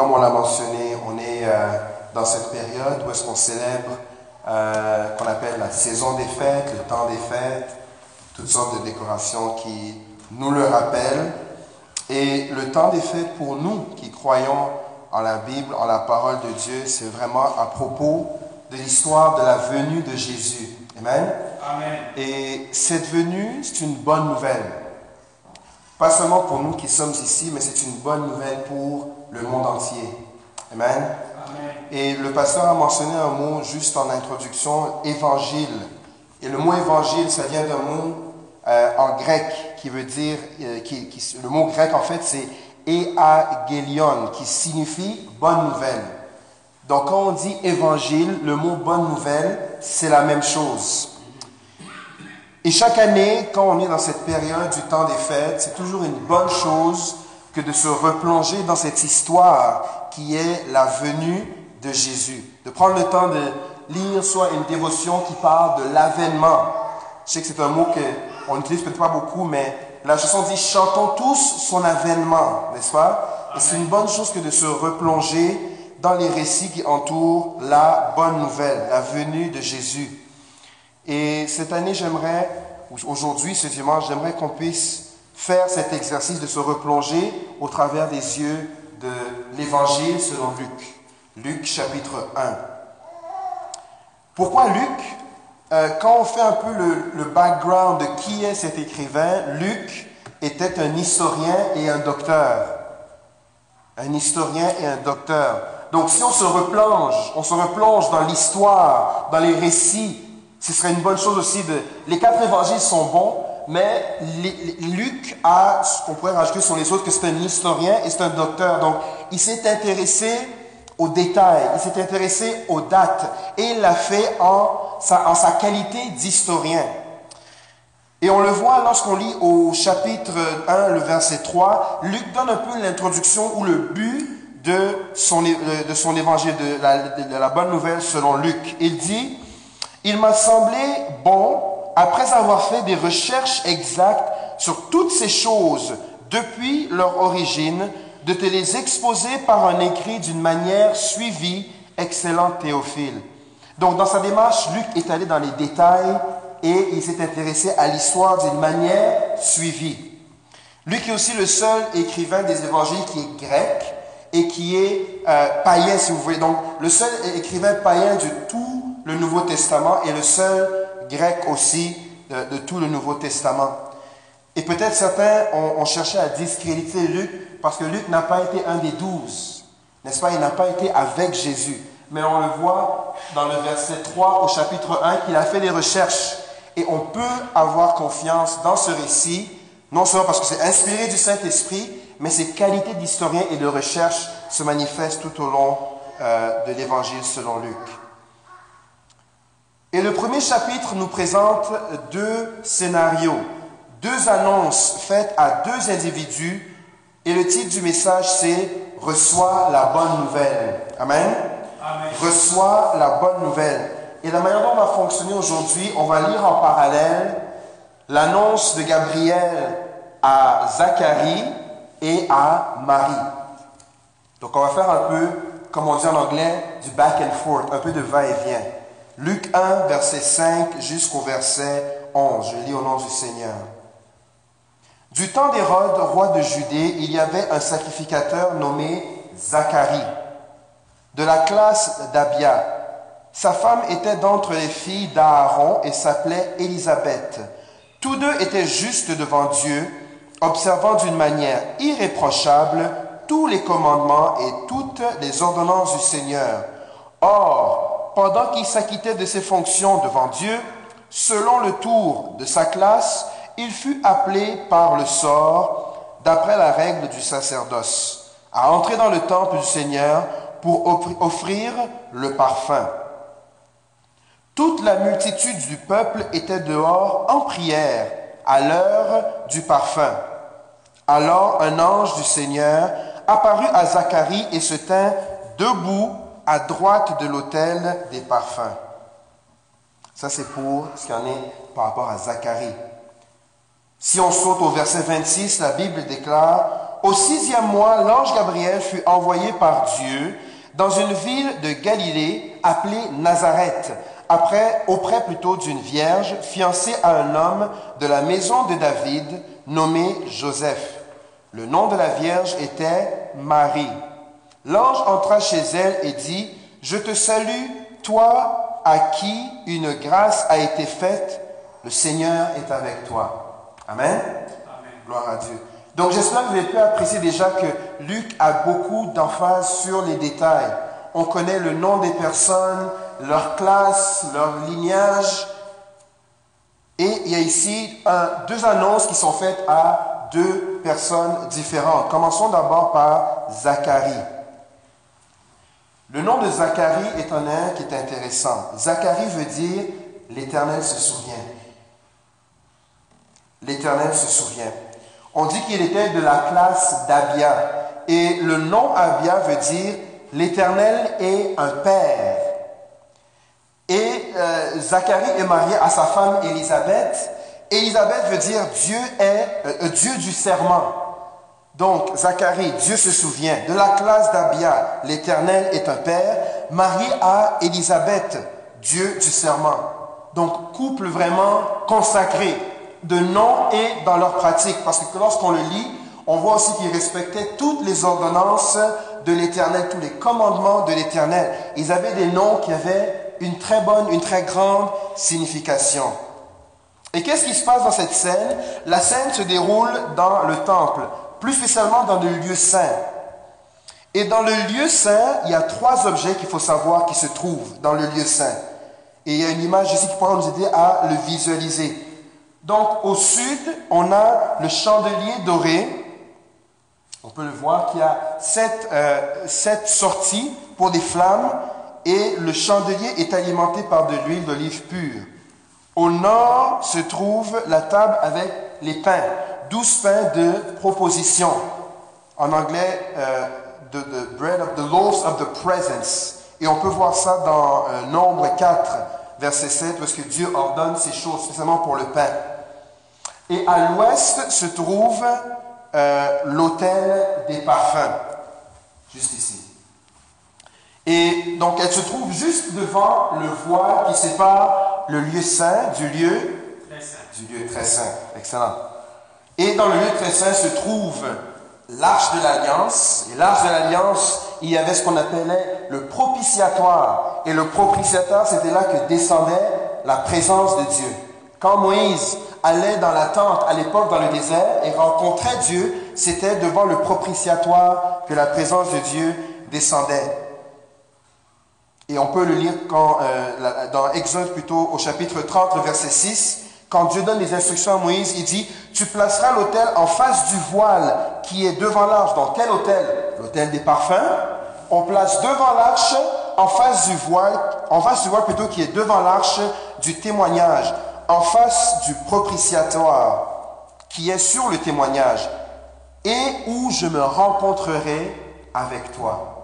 comme on l'a mentionné, on est euh, dans cette période où est-ce qu'on célèbre, euh, qu'on appelle la saison des fêtes, le temps des fêtes, toutes sortes de décorations qui nous le rappellent. Et le temps des fêtes pour nous qui croyons en la Bible, en la parole de Dieu, c'est vraiment à propos de l'histoire de la venue de Jésus. Amen? Amen. Et cette venue, c'est une bonne nouvelle. Pas seulement pour nous qui sommes ici, mais c'est une bonne nouvelle pour le monde entier. Amen. Amen. Et le pasteur a mentionné un mot juste en introduction, évangile. Et le mot évangile, ça vient d'un mot euh, en grec qui veut dire, euh, qui, qui- le mot grec en fait c'est eagelion, qui signifie bonne nouvelle. Donc quand on dit évangile, le mot bonne nouvelle, c'est la même chose. Et chaque année, quand on est dans cette période du temps des fêtes, c'est toujours une bonne chose que de se replonger dans cette histoire qui est la venue de Jésus. De prendre le temps de lire soit une dévotion qui parle de l'avènement. Je sais que c'est un mot qu'on n'utilise peut-être pas beaucoup, mais la chanson dit Chantons tous son avènement, n'est-ce pas? Et c'est une bonne chose que de se replonger dans les récits qui entourent la bonne nouvelle, la venue de Jésus. Et cette année, j'aimerais, ou aujourd'hui, ce dimanche, j'aimerais qu'on puisse faire cet exercice de se replonger au travers des yeux de l'Évangile selon Luc. Luc chapitre 1. Pourquoi Luc? Euh, Quand on fait un peu le, background de qui est cet écrivain, Luc était un historien et un docteur. Un historien et un docteur. Donc si on se replonge, on se replonge dans l'histoire, dans les récits, ce serait une bonne chose aussi de... Les quatre évangiles sont bons, mais Luc a, qu'on pourrait rajouter sur les autres, que c'est un historien et c'est un docteur. Donc il s'est intéressé aux détails, il s'est intéressé aux dates et il l'a fait en sa, qualité d'historien. Et on le voit lorsqu'on lit au chapitre 1, le verset 3, Luc donne un peu l'introduction ou le but de son, é- de son évangile, de la bonne nouvelle selon Luc. Il dit, Il m'a semblé bon, après avoir fait des recherches exactes sur toutes ces choses depuis leur origine, de te les exposer par un écrit d'une manière suivie, excellent Théophile. Donc, dans sa démarche, Luc est allé dans les détails et il s'est intéressé à l'histoire d'une manière suivie. Luc est aussi le seul écrivain des évangiles qui est grec et qui est euh, païen, si vous voulez. Donc, le seul écrivain païen de tout le Nouveau Testament et le seul grec aussi de, tout le Nouveau Testament. Et peut-être certains ont, ont cherché à discréditer Luc parce que Luc n'a pas été un des douze. N'est-ce pas? Il n'a pas été avec Jésus. Mais on le voit dans le verset 3 au chapitre 1 qu'il a fait des recherches. Et on peut avoir confiance dans ce récit, non seulement parce que c'est inspiré du Saint-Esprit, mais ses qualités d'historien et de recherche se manifestent tout au long euh, de l'Évangile selon Luc. Et le premier chapitre nous présente deux scénarios, deux annonces faites à deux individus. Et le titre du message, c'est Reçois la bonne nouvelle. Amen. Amen. Reçois la bonne nouvelle. Et la manière dont on va fonctionner aujourd'hui, on va lire en parallèle l'annonce de Gabriel à Zacharie et à Marie. Donc on va faire un peu, comme on dit en anglais, du back and forth, un peu de va-et-vient. Luc 1, verset 5 jusqu'au verset 11. Je lis au nom du Seigneur. Du temps d'Hérode, roi de Judée, il y avait un sacrificateur nommé Zacharie, de la classe d'Abia. Sa femme était d'entre les filles d'Aaron et s'appelait Élisabeth. Tous deux étaient justes devant Dieu, observant d'une manière irréprochable tous les commandements et toutes les ordonnances du Seigneur. Or, pendant qu'il s'acquittait de ses fonctions devant Dieu, selon le tour de sa classe, il fut appelé par le sort, d'après la règle du sacerdoce, à entrer dans le temple du Seigneur pour offri- offrir le parfum. Toute la multitude du peuple était dehors en prière à l'heure du parfum. Alors un ange du Seigneur apparut à Zacharie et se tint debout à droite de l'autel des parfums. Ça, c'est pour ce qu'il en est par rapport à Zacharie. Si on saute au verset 26, la Bible déclare Au sixième mois, l'ange Gabriel fut envoyé par Dieu dans une ville de Galilée appelée Nazareth, auprès plutôt d'une vierge fiancée à un homme de la maison de David nommé Joseph. Le nom de la vierge était Marie. L'ange entra chez elle et dit, Je te salue, toi à qui une grâce a été faite, le Seigneur est avec toi. Amen. Gloire à Dieu. Donc j'espère que vous avez pu apprécier déjà que Luc a beaucoup d'emphase sur les détails. On connaît le nom des personnes, leur classe, leur lignage. Et il y a ici deux annonces qui sont faites à deux personnes différentes. Commençons d'abord par Zacharie. Le nom de Zacharie est un nom qui est intéressant. Zacharie veut dire l'Éternel se souvient. L'Éternel se souvient. On dit qu'il était de la classe d'Abia. Et le nom Abia veut dire l'Éternel est un père. Et euh, Zacharie est marié à sa femme Élisabeth. Élisabeth veut dire Dieu est euh, Dieu du serment. Donc Zacharie, Dieu se souvient. De la classe d'Abia, l'Éternel est un père. Marié à Élisabeth, Dieu du serment. Donc couple vraiment consacré de nom et dans leur pratique. Parce que lorsqu'on le lit, on voit aussi qu'ils respectaient toutes les ordonnances de l'Éternel, tous les commandements de l'Éternel. Ils avaient des noms qui avaient une très bonne, une très grande signification. Et qu'est-ce qui se passe dans cette scène? La scène se déroule dans le temple, plus spécialement dans le lieu saint. Et dans le lieu saint, il y a trois objets qu'il faut savoir qui se trouvent dans le lieu saint. Et il y a une image ici qui pourra nous aider à le visualiser. Donc au sud, on a le chandelier doré. On peut le voir qu'il y a sept, euh, sept sorties pour des flammes et le chandelier est alimenté par de l'huile d'olive pure. Au nord se trouve la table avec les pains, douze pains de proposition. En anglais, euh, the, bread of the loaves of the presence. Et on peut voir ça dans euh, Nombre 4, verset 7, parce que Dieu ordonne ces choses, spécialement pour le pain. Et à l'ouest se trouve euh, l'autel des parfums, juste ici. Et donc elle se trouve juste devant le voile qui sépare le lieu saint du lieu du lieu très saint. Excellent. Et dans le lieu très saint se trouve l'arche de l'alliance. Et l'arche de l'alliance, il y avait ce qu'on appelait le propitiatoire. Et le propitiatoire, c'était là que descendait la présence de Dieu. Quand Moïse allait dans la tente à l'époque dans le désert et rencontrait Dieu, c'était devant le propitiatoire que la présence de Dieu descendait. Et on peut le lire euh, dans Exode plutôt au chapitre 30, le verset 6. Quand Dieu donne les instructions à Moïse, il dit, tu placeras l'autel en face du voile qui est devant l'arche. Dans quel autel? L'autel des parfums. On place devant l'arche, en face du voile, en face du voile plutôt qui est devant l'arche du témoignage, en face du propitiatoire qui est sur le témoignage et où je me rencontrerai avec toi.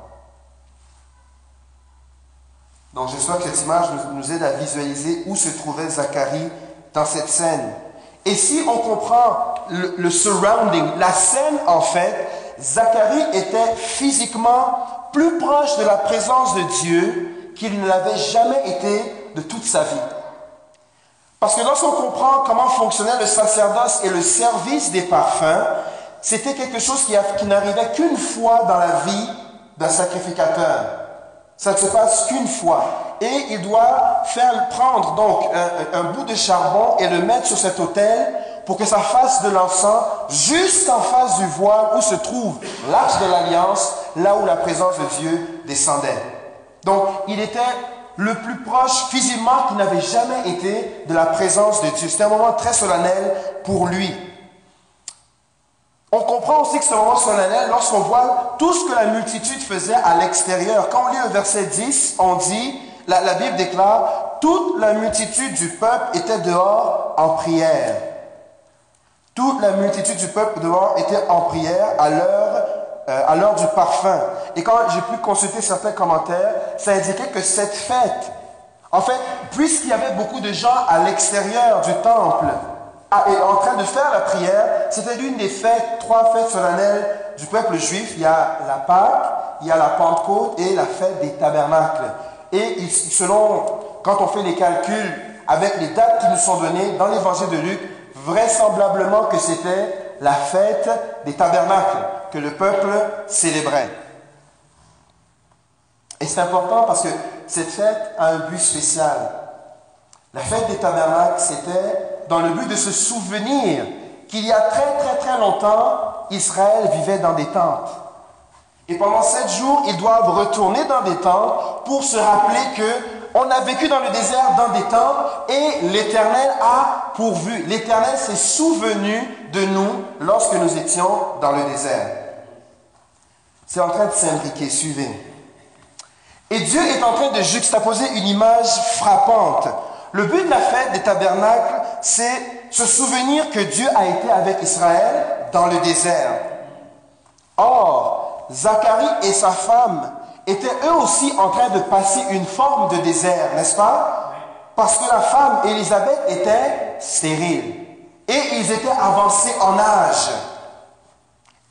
Donc j'espère que cette image nous, aide à visualiser où se trouvait Zacharie dans cette scène. Et si on comprend le, surrounding, la scène en fait, Zacharie était physiquement plus proche de la présence de Dieu qu'il ne l'avait jamais été de toute sa vie. Parce que lorsqu'on comprend comment fonctionnait le sacerdoce et le service des parfums, c'était quelque chose qui, qui n'arrivait qu'une fois dans la vie d'un sacrificateur. Ça ne se passe qu'une fois. Et il doit faire prendre donc un, bout de charbon et le mettre sur cet autel pour que ça fasse de l'encens juste en face du voile où se trouve l'arche de l'alliance, là où la présence de Dieu descendait. Donc il était le plus proche physiquement qu'il n'avait jamais été de la présence de Dieu. C'était un moment très solennel pour lui. On comprend aussi que un moment solennel lorsqu'on voit tout ce que la multitude faisait à l'extérieur. Quand on lit le verset 10, on dit, la, Bible déclare, toute la multitude du peuple était dehors en prière. Toute la multitude du peuple dehors était en prière à l'heure euh, à l'heure du parfum. Et quand j'ai pu consulter certains commentaires, ça indiquait que cette fête, en fait, puisqu'il y avait beaucoup de gens à l'extérieur du temple, est en train de faire la prière. C'était l'une des fêtes, trois fêtes solennelles du peuple juif. Il y a la Pâque, il y a la Pentecôte et la fête des tabernacles. Et selon, quand on fait les calculs avec les dates qui nous sont données dans l'évangile de Luc, vraisemblablement que c'était la fête des tabernacles que le peuple célébrait. Et c'est important parce que cette fête a un but spécial. La fête des tabernacles, c'était dans le but de se souvenir qu'il y a très très très longtemps, Israël vivait dans des tentes. Et pendant sept jours, ils doivent retourner dans des tentes pour se rappeler que on a vécu dans le désert dans des tentes et l'Éternel a pourvu. L'Éternel s'est souvenu de nous lorsque nous étions dans le désert. C'est en train de s'imbriquer, suivez. Et Dieu est en train de juxtaposer une image frappante. Le but de la fête des tabernacles, c'est se souvenir que Dieu a été avec Israël dans le désert. Or, Zacharie et sa femme étaient eux aussi en train de passer une forme de désert, n'est-ce pas? Parce que la femme Élisabeth était stérile et ils étaient avancés en âge.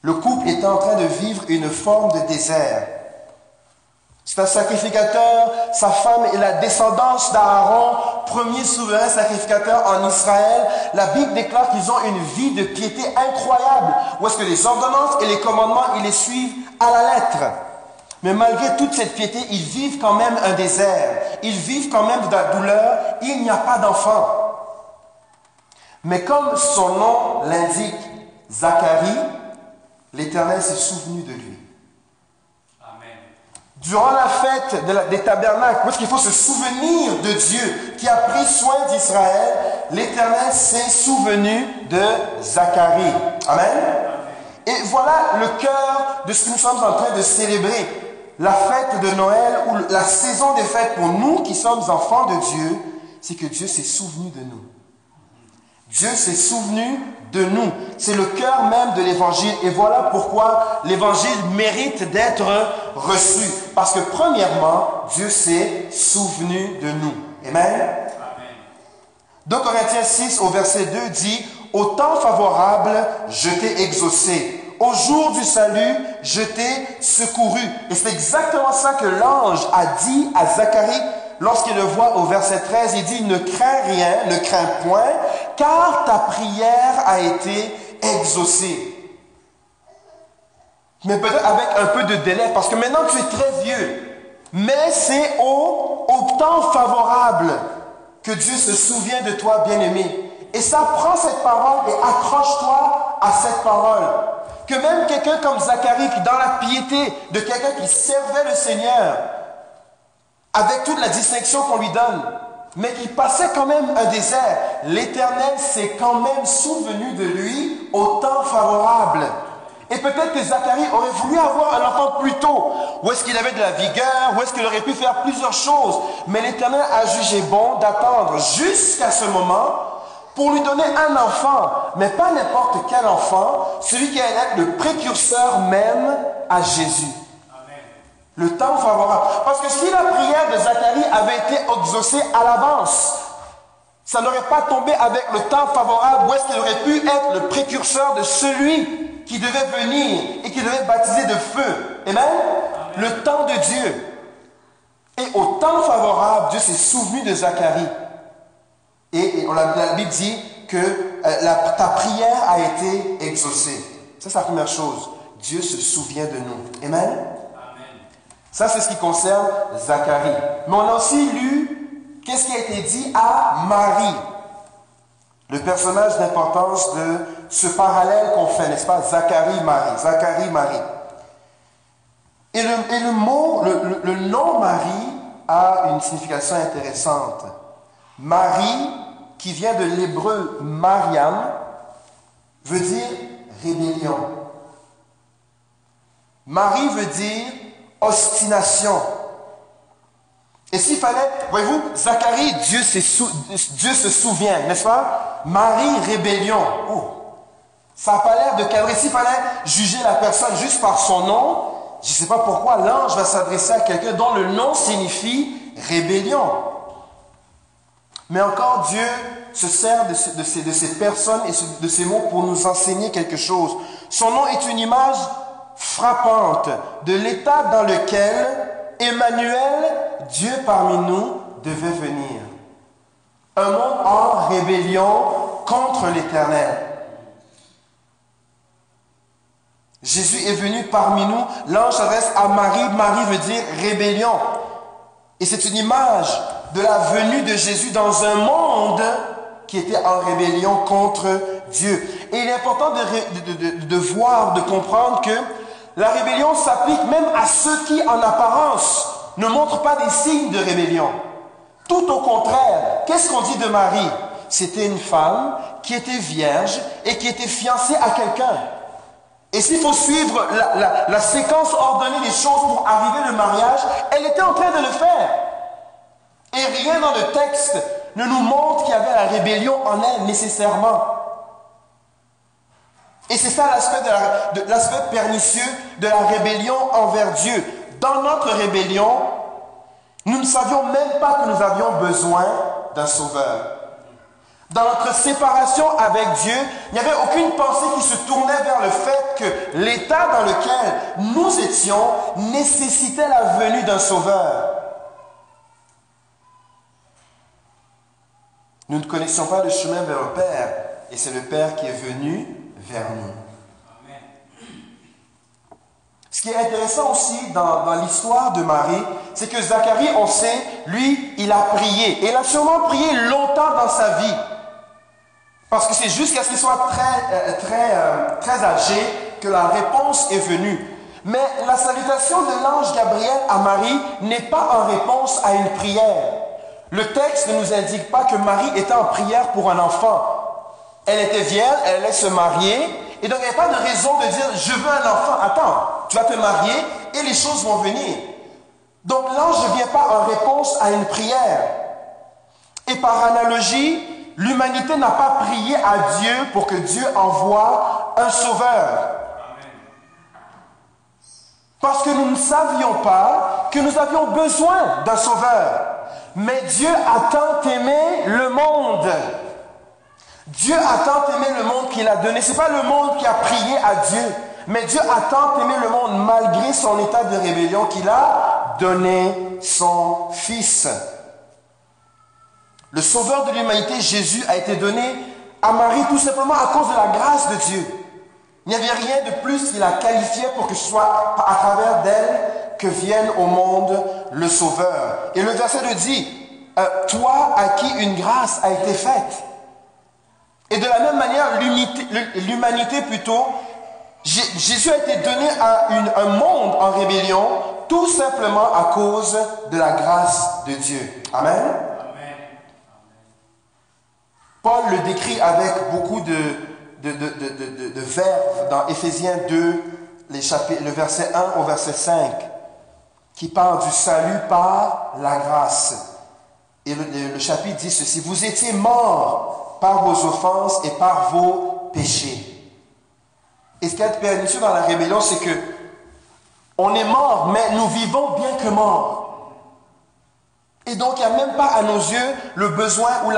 Le couple était en train de vivre une forme de désert. C'est un sacrificateur, sa femme est la descendance d'Aaron, premier souverain sacrificateur en Israël. La Bible déclare qu'ils ont une vie de piété incroyable, où est-ce que les ordonnances et les commandements, ils les suivent? À la lettre. Mais malgré toute cette piété, ils vivent quand même un désert. Ils vivent quand même de la douleur. Il n'y a pas d'enfant. Mais comme son nom l'indique, Zacharie, l'Éternel s'est souvenu de lui. Durant la fête des tabernacles, parce qu'il faut se souvenir de Dieu qui a pris soin d'Israël, l'Éternel s'est souvenu de Zacharie. Amen. Et voilà le cœur de ce que nous sommes en train de célébrer la fête de Noël ou la saison des fêtes pour nous qui sommes enfants de Dieu, c'est que Dieu s'est souvenu de nous. Dieu s'est souvenu de nous. C'est le cœur même de l'évangile. Et voilà pourquoi l'évangile mérite d'être reçu. Parce que premièrement, Dieu s'est souvenu de nous. Amen. 2 Corinthiens 6 au verset 2 dit, Au temps favorable, je t'ai exaucé au jour du salut, je t'ai secouru. Et c'est exactement ça que l'ange a dit à Zacharie lorsqu'il le voit au verset 13. Il dit, ne crains rien, ne crains point, car ta prière a été exaucée. Mais peut-être avec un peu de délai, parce que maintenant tu es très vieux. Mais c'est au, temps favorable que Dieu se souvient de toi, bien-aimé. Et ça, prend cette parole et accroche-toi à cette parole. Que même quelqu'un comme Zacharie, qui dans la piété de quelqu'un qui servait le Seigneur, avec toute la distinction qu'on lui donne, mais qui passait quand même un désert, l'Éternel s'est quand même souvenu de lui au temps favorable. Et peut-être que Zacharie aurait voulu avoir un enfant plus tôt. Où est-ce qu'il avait de la vigueur Où est-ce qu'il aurait pu faire plusieurs choses Mais l'Éternel a jugé bon d'attendre jusqu'à ce moment pour lui donner un enfant, mais pas n'importe quel enfant, celui qui allait être le précurseur même à Jésus. Le temps favorable. Parce que si la prière de Zacharie avait été exaucée à l'avance, ça n'aurait pas tombé avec le temps favorable où est-ce qu'il aurait pu être le précurseur de celui qui devait venir et qui devait baptiser de feu? Amen? Le temps de Dieu. Et au temps favorable, Dieu s'est souvenu de Zacharie. Et, la, Bible dit que euh, ta prière a été exaucée. Ça, c'est la première chose. Dieu se souvient de nous. Amen? Ça, c'est ce qui concerne Zacharie. Mais on a aussi lu qu'est-ce qui a été dit à Marie. Le personnage d'importance de ce parallèle qu'on fait, n'est-ce pas? Zacharie-Marie. Zacharie-Marie. Et le, mot, le nom Marie a une signification intéressante. Marie qui vient de l'hébreu Mariam, veut dire rébellion. Marie veut dire ostination. Et s'il fallait, voyez-vous, Zacharie, Dieu, Dieu se souvient, n'est-ce pas? Marie, rébellion. Oh, ça n'a pas l'air de cadrer. S'il fallait juger la personne juste par son nom, je ne sais pas pourquoi l'ange va s'adresser à quelqu'un dont le nom signifie rébellion. Mais encore Dieu se sert de, de, ces, de ces personnes et de ces mots pour nous enseigner quelque chose. Son nom est une image frappante de l'état dans lequel Emmanuel, Dieu parmi nous, devait venir. Un monde en rébellion contre l'Éternel. Jésus est venu parmi nous. L'ange s'adresse à Marie. Marie veut dire rébellion. Et c'est une image de la venue de Jésus dans un monde qui était en rébellion contre Dieu. Et il est important de, de, de, voir, de comprendre que la rébellion s'applique même à ceux qui, en apparence, ne montrent pas des signes de rébellion. Tout au contraire, qu'est-ce qu'on dit de Marie? C'était une femme qui était vierge et qui était fiancée à quelqu'un. Et s'il faut suivre la, séquence ordonnée des choses pour arriver le mariage, elle était en train de le faire. Et rien dans le texte ne nous montre qu'il y avait la rébellion en elle nécessairement. Et c'est ça l'aspect pernicieux de la rébellion envers Dieu. Dans notre rébellion, nous ne savions même pas que nous avions besoin d'un sauveur. Dans notre séparation avec Dieu, il n'y avait aucune pensée qui se tournait vers le fait que l'état dans lequel nous étions nécessitait la venue d'un sauveur. Nous ne connaissions pas le chemin vers le Père, et c'est le Père qui est venu Ce qui est intéressant aussi dans, l'histoire de Marie, c'est que Zacharie, on sait, lui, il a prié. Il a sûrement prié longtemps dans sa vie. Parce que c'est jusqu'à ce qu'il soit très, euh, euh, très âgé que la réponse est venue. Mais la salutation de l'ange Gabriel à Marie n'est pas en réponse à une prière. Le texte ne nous indique pas que Marie était en prière pour un enfant. Elle était vierge, elle allait se marier, et donc il n'y avait pas de raison de dire je veux un enfant. Attends, tu vas te marier et les choses vont venir. Donc l'ange ne vient pas en réponse à une prière. Et par analogie, l'humanité n'a pas prié à Dieu pour que Dieu envoie un sauveur. Parce que nous ne savions pas que nous avions besoin d'un sauveur. Mais Dieu a tant aimé le monde Dieu a tant aimé le monde qu'il a donné. Ce n'est pas le monde qui a prié à Dieu, mais Dieu a tant aimé le monde malgré son état de rébellion qu'il a donné son Fils. Le sauveur de l'humanité, Jésus, a été donné à Marie tout simplement à cause de la grâce de Dieu. Il n'y avait rien de plus qu'il a qualifié pour que ce soit à travers d'elle que vienne au monde le Sauveur. Et le verset le dit, euh, toi à qui une grâce a été faite. Et de la même manière, l'humanité plutôt, Jésus a été donné à un monde en rébellion tout simplement à cause de la grâce de Dieu. Amen? Paul le décrit avec beaucoup de, de, verbes dans Éphésiens 2, les chapitres, le verset 1 au verset 5, qui parle du salut par la grâce. Et le chapitre dit ceci, vous étiez morts par vos offenses et par vos péchés. Et ce qui est pernicieux dans la rébellion, c'est que on est mort, mais nous vivons bien que morts. Et donc, il n'y a même pas à nos yeux le besoin ou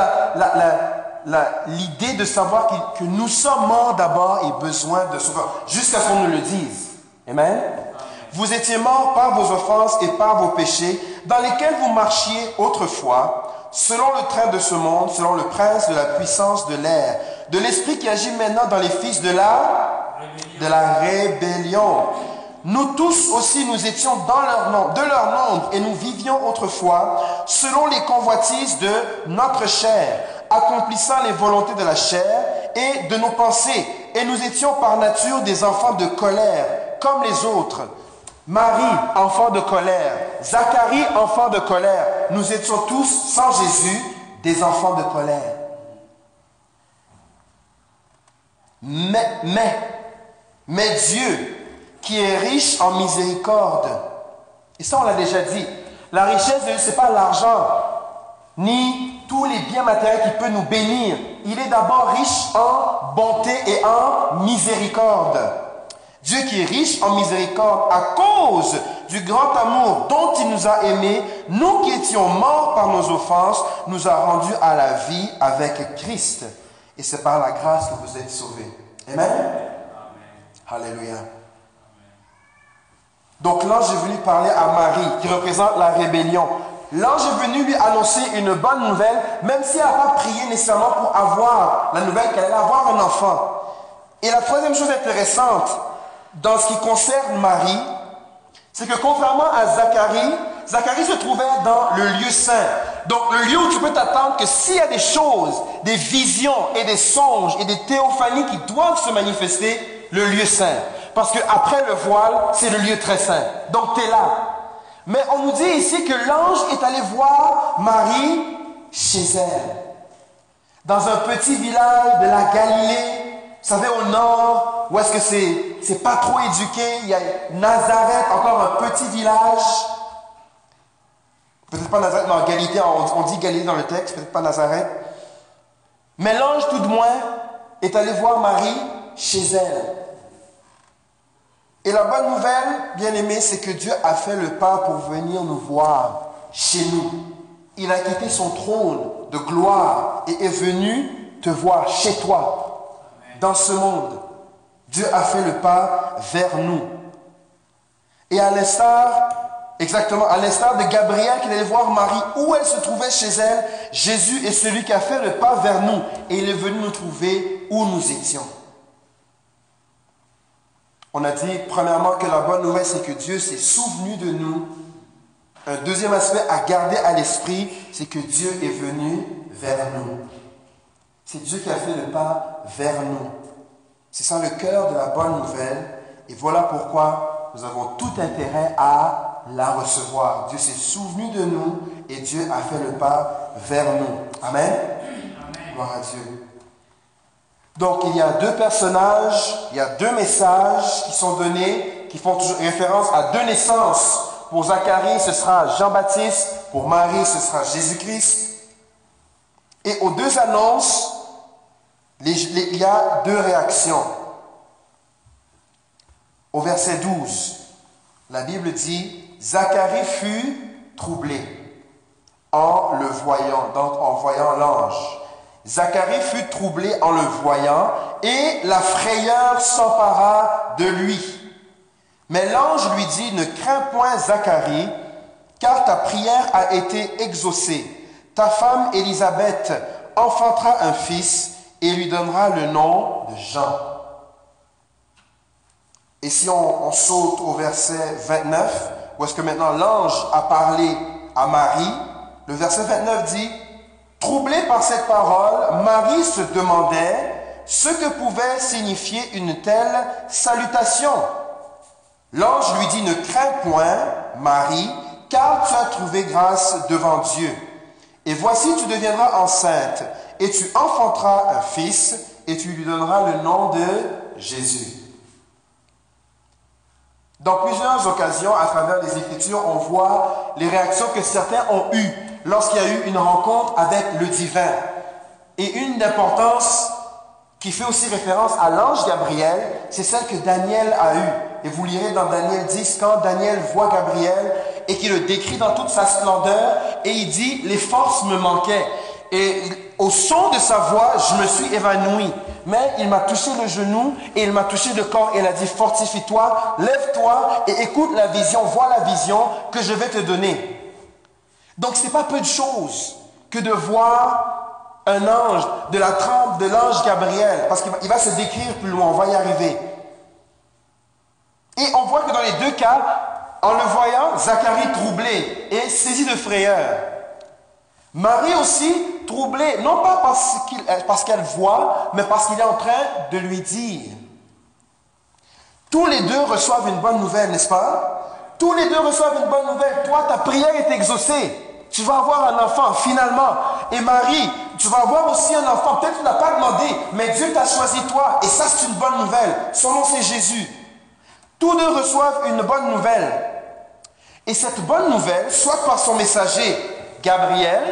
l'idée de savoir que, nous sommes morts d'abord et besoin de sauveur, jusqu'à ce qu'on nous le dise. Amen. Vous étiez morts par vos offenses et par vos péchés, dans lesquels vous marchiez autrefois, selon le train de ce monde, selon le prince de la puissance de l'air, de l'esprit qui agit maintenant dans les fils de la, rébellion. Nous tous aussi, nous étions dans de leur nombre, et nous vivions autrefois selon les convoitises de notre chair, accomplissant les volontés de la chair et de nos pensées. Et nous étions par nature des enfants de colère, comme les autres. Marie, enfant de colère. Zacharie, enfant de colère. Nous étions tous, sans Jésus, des enfants de colère. Mais, mais, mais Dieu, qui est riche en miséricorde, et ça on l'a déjà dit, la richesse de Dieu, ce n'est pas l'argent, ni tous les biens matériels qui peuvent nous bénir. Il est d'abord riche en bonté et en miséricorde. Dieu qui est riche en miséricorde à cause du grand amour dont il nous a aimés, nous qui étions morts par nos offenses, nous a rendus à la vie avec Christ. Et c'est par la grâce que vous êtes sauvés. Amen? Alléluia. Donc l'ange est venu parler à Marie, qui représente la rébellion. L'ange est venu lui annoncer une bonne nouvelle, même si elle n'a pas prié nécessairement pour avoir la nouvelle qu'elle allait avoir un enfant. Et la troisième chose intéressante dans ce qui concerne Marie, c'est que contrairement à Zacharie, Zacharie se trouvait dans le lieu saint. Donc le lieu où tu peux t'attendre que s'il y a des choses, des visions et des songes et des théophanies qui doivent se manifester, le lieu saint. Parce qu'après le voile, c'est le lieu très saint. Donc tu es là. Mais on nous dit ici que l'ange est allé voir Marie chez elle. Dans un petit village de la Galilée, savez, au nord, où est-ce que c'est, c'est pas trop éduqué, il y a Nazareth, encore un petit village. Peut-être pas Nazareth, non, Galilée, on, dit Galilée dans le texte, peut-être pas Nazareth. Mais l'ange, tout de moins, est allé voir Marie chez elle. Et la bonne nouvelle, bien aimé, c'est que Dieu a fait le pas pour venir nous voir chez nous. Il a quitté son trône de gloire et est venu te voir chez toi, dans ce monde. Dieu a fait le pas vers nous. Et à l'instar, exactement, à l'instar de Gabriel qui allait voir Marie où elle se trouvait chez elle, Jésus est celui qui a fait le pas vers nous et il est venu nous trouver où nous étions. On a dit premièrement que la bonne nouvelle, c'est que Dieu s'est souvenu de nous. Un deuxième aspect à garder à l'esprit, c'est que Dieu est venu vers nous. C'est Dieu qui a fait le pas vers nous. C'est ça le cœur de la bonne nouvelle. Et voilà pourquoi nous avons tout intérêt à la recevoir. Dieu s'est souvenu de nous et Dieu a fait le pas vers nous. Amen? Gloire à Dieu. Donc il y a deux personnages, il y a deux messages qui sont donnés, qui font toujours référence à deux naissances. Pour Zacharie, ce sera Jean-Baptiste, pour Marie, ce sera Jésus-Christ. Et aux deux annonces, il y a deux réactions. Au verset 12, la Bible dit, Zacharie fut troublé en le voyant, donc en voyant l'ange. Zacharie fut troublé en le voyant, et la frayeur s'empara de lui. Mais l'ange lui dit, ne crains point Zacharie, car ta prière a été exaucée. Ta femme Élisabeth enfantera un fils et lui donnera le nom de Jean. Et si on, saute au verset 29, où est-ce que maintenant l'ange a parlé à Marie, le verset 29 dit, Troublée par cette parole, Marie se demandait ce que pouvait signifier une telle salutation. L'ange lui dit, ne crains point, Marie, car tu as trouvé grâce devant Dieu. Et voici, tu deviendras enceinte, et tu enfanteras un fils, et tu lui donneras le nom de Jésus. Dans plusieurs occasions, à travers les Écritures, on voit les réactions que certains ont eues lorsqu'il y a eu une rencontre avec le divin. Et une d'importance qui fait aussi référence à l'ange Gabriel, c'est celle que Daniel a eue. Et vous lirez dans Daniel 10, quand Daniel voit Gabriel et qu'il le décrit dans toute sa splendeur, et il dit, les forces me manquaient. Et au son de sa voix, je me suis évanoui. Mais il m'a touché le genou et il m'a touché le corps et il a dit, fortifie-toi, lève-toi et écoute la vision, vois la vision que je vais te donner. Donc ce n'est pas peu de choses que de voir un ange de la trempe de l'ange Gabriel, parce qu'il va, se décrire plus loin, on va y arriver. Et on voit que dans les deux cas, en le voyant, Zacharie troublé et saisi de frayeur. Marie aussi troublée, non pas parce qu'elle voit, mais parce qu'il est en train de lui dire. Tous les deux reçoivent une bonne nouvelle, n'est-ce pas? Tous les deux reçoivent une bonne nouvelle. Toi, ta prière est exaucée. Tu vas avoir un enfant, finalement. Et Marie, tu vas avoir aussi un enfant. Peut-être tu n'as pas demandé, mais Dieu t'a choisi toi. Et ça, c'est une bonne nouvelle. Son nom, c'est Jésus. Tous deux reçoivent une bonne nouvelle. Et cette bonne nouvelle, soit par son messager Gabriel,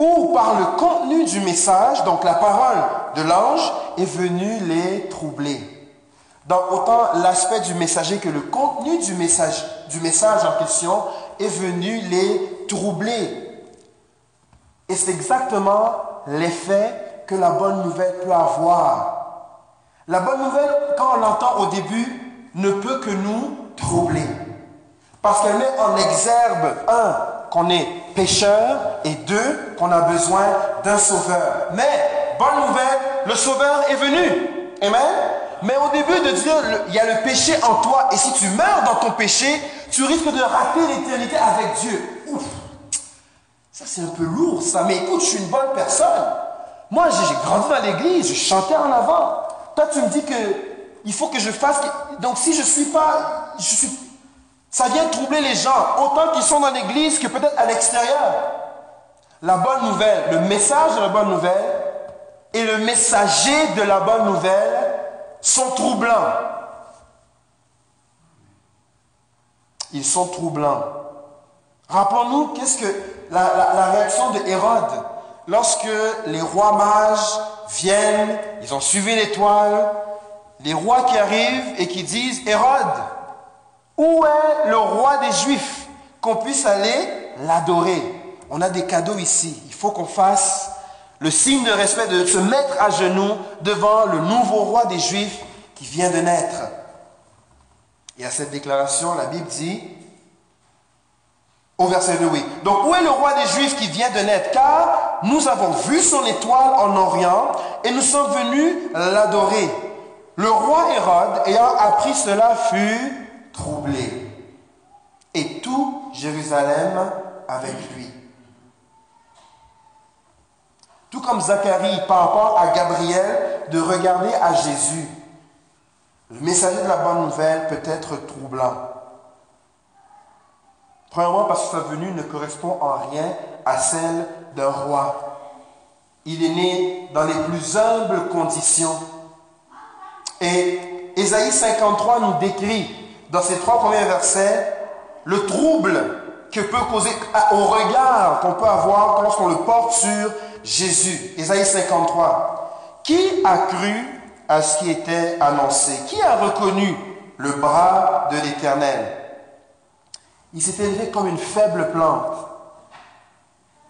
ou par le contenu du message, donc la parole de l'ange, est venue les troubler. dans autant l'aspect du messager que le contenu du message, du message en question est venu les troubler. Et c'est exactement l'effet que la bonne nouvelle peut avoir. La bonne nouvelle, quand on l'entend au début, ne peut que nous troubler. Parce qu'elle met en exergue, un, qu'on est pécheur, et deux, qu'on a besoin d'un sauveur. Mais, bonne nouvelle, le sauveur est venu. Amen. Mais au début de dire, il y a le péché en toi, et si tu meurs dans ton péché, tu risques de rater l'éternité avec Dieu. Ouf. Ça, c'est un peu lourd, ça. Mais écoute, je suis une bonne personne. Moi, j'ai grandi dans l'église, je chantais en avant. Toi, tu me dis que il faut que je fasse. Donc, si je suis pas, je suis, ça vient troubler les gens, autant qu'ils sont dans l'église que peut-être à l'extérieur. La bonne nouvelle, le message de la bonne nouvelle et le messager de la bonne nouvelle sont troublants. Ils sont troublants. Rappelons-nous, qu'est-ce que la, réaction de Hérode lorsque les rois mages viennent, ils ont suivi l'étoile, les rois qui arrivent et qui disent Hérode, où est le roi des Juifs qu'on puisse aller l'adorer? On a des cadeaux ici. Il faut qu'on fasse le signe de respect de se mettre à genoux devant le nouveau roi des Juifs qui vient de naître. Et à cette déclaration, la Bible dit, au verset 2, oui. Donc, où est le roi des Juifs qui vient de naître? Car nous avons vu son étoile en Orient et nous sommes venus l'adorer. Le roi Hérode, ayant appris cela, fut troublé. Et tout Jérusalem avec lui. Tout comme Zacharie par rapport à Gabriel, de regarder à Jésus. Le messager de la bonne nouvelle peut être troublant. Premièrement, parce que sa venue ne correspond en rien à celle d'un roi. Il est né dans les plus humbles conditions. Et Ésaïe 53 nous décrit, dans ses trois premiers versets, le trouble que peut causer au regard qu'on peut avoir lorsqu'on le porte sur Jésus. Ésaïe 53. Qui a cru à ce qui était annoncé? Qui a reconnu le bras de l'Éternel? Il s'est élevé comme une faible plante,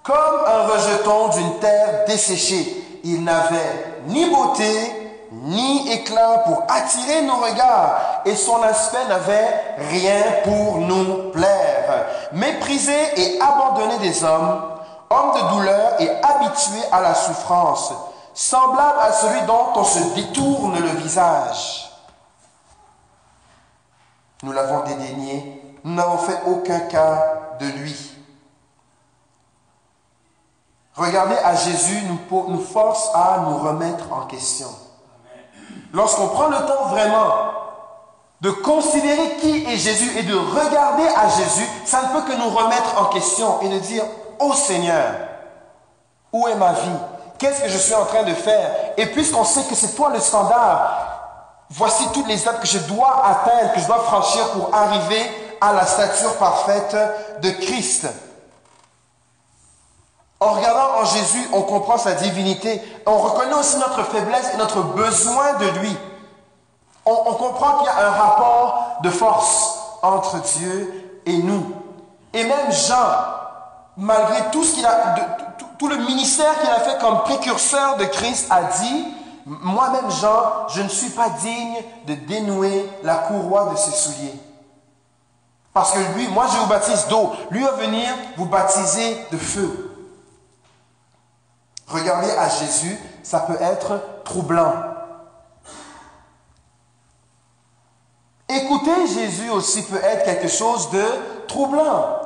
comme un rejeton d'une terre desséchée. Il n'avait ni beauté, ni éclat pour attirer nos regards, et son aspect n'avait rien pour nous plaire. Méprisé et abandonné des hommes, homme de douleur et habitué à la souffrance, semblable à celui dont on se détourne le visage. Nous l'avons dédaigné, nous n'avons fait aucun cas de lui. Regarder à Jésus nous, nous force à nous remettre en question. Lorsqu'on prend le temps vraiment de considérer qui est Jésus et de regarder à Jésus, ça ne peut que nous remettre en question et de dire, ô Seigneur, où est ma vie? Qu'est-ce que je suis en train de faire Et puisqu'on sait que c'est toi le standard, voici toutes les étapes que je dois atteindre, que je dois franchir pour arriver à la stature parfaite de Christ. En regardant en Jésus, on comprend sa divinité. On reconnaît aussi notre faiblesse et notre besoin de lui. On, comprend qu'il y a un rapport de force entre Dieu et nous. Et même Jean, malgré tout ce qu'il a, tout le ministère qu'il a fait comme précurseur de Christ a dit, moi-même Jean, je ne suis pas digne de dénouer la courroie de ses souliers. Parce que lui, moi je vous baptise d'eau, lui va venir vous baptiser de feu. Regardez à Jésus, ça peut être troublant. Écouter Jésus aussi peut être quelque chose de troublant.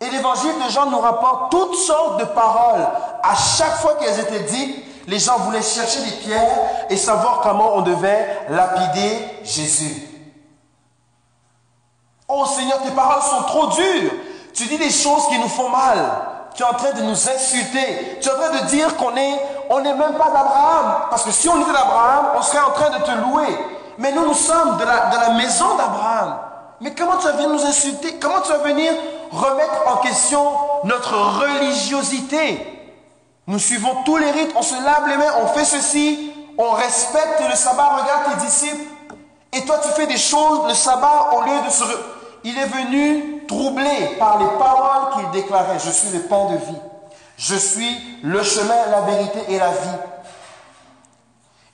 Et l'évangile de Jean nous rapporte toutes sortes de paroles. À chaque fois qu'elles étaient dites, les gens voulaient chercher des pierres et savoir comment on devait lapider Jésus. Oh Seigneur, tes paroles sont trop dures. Tu dis des choses qui nous font mal. Tu es en train de nous insulter. Tu es en train de dire qu'on on n'est même pas d'Abraham. Parce que si on était d'Abraham, on serait en train de te louer. Mais nous, nous sommes de la, de la maison d'Abraham. Mais comment tu vas venir nous insulter? Comment tu vas venir remettre en question notre religiosité? Nous suivons tous les rites, on se lave les mains, on fait ceci, on respecte le sabbat. Regarde tes disciples, Et toi, tu fais des choses le sabbat au lieu de se... Il est venu troublé par les paroles qu'il déclarait. Je suis le pain de vie. Je suis le chemin, la vérité et la vie.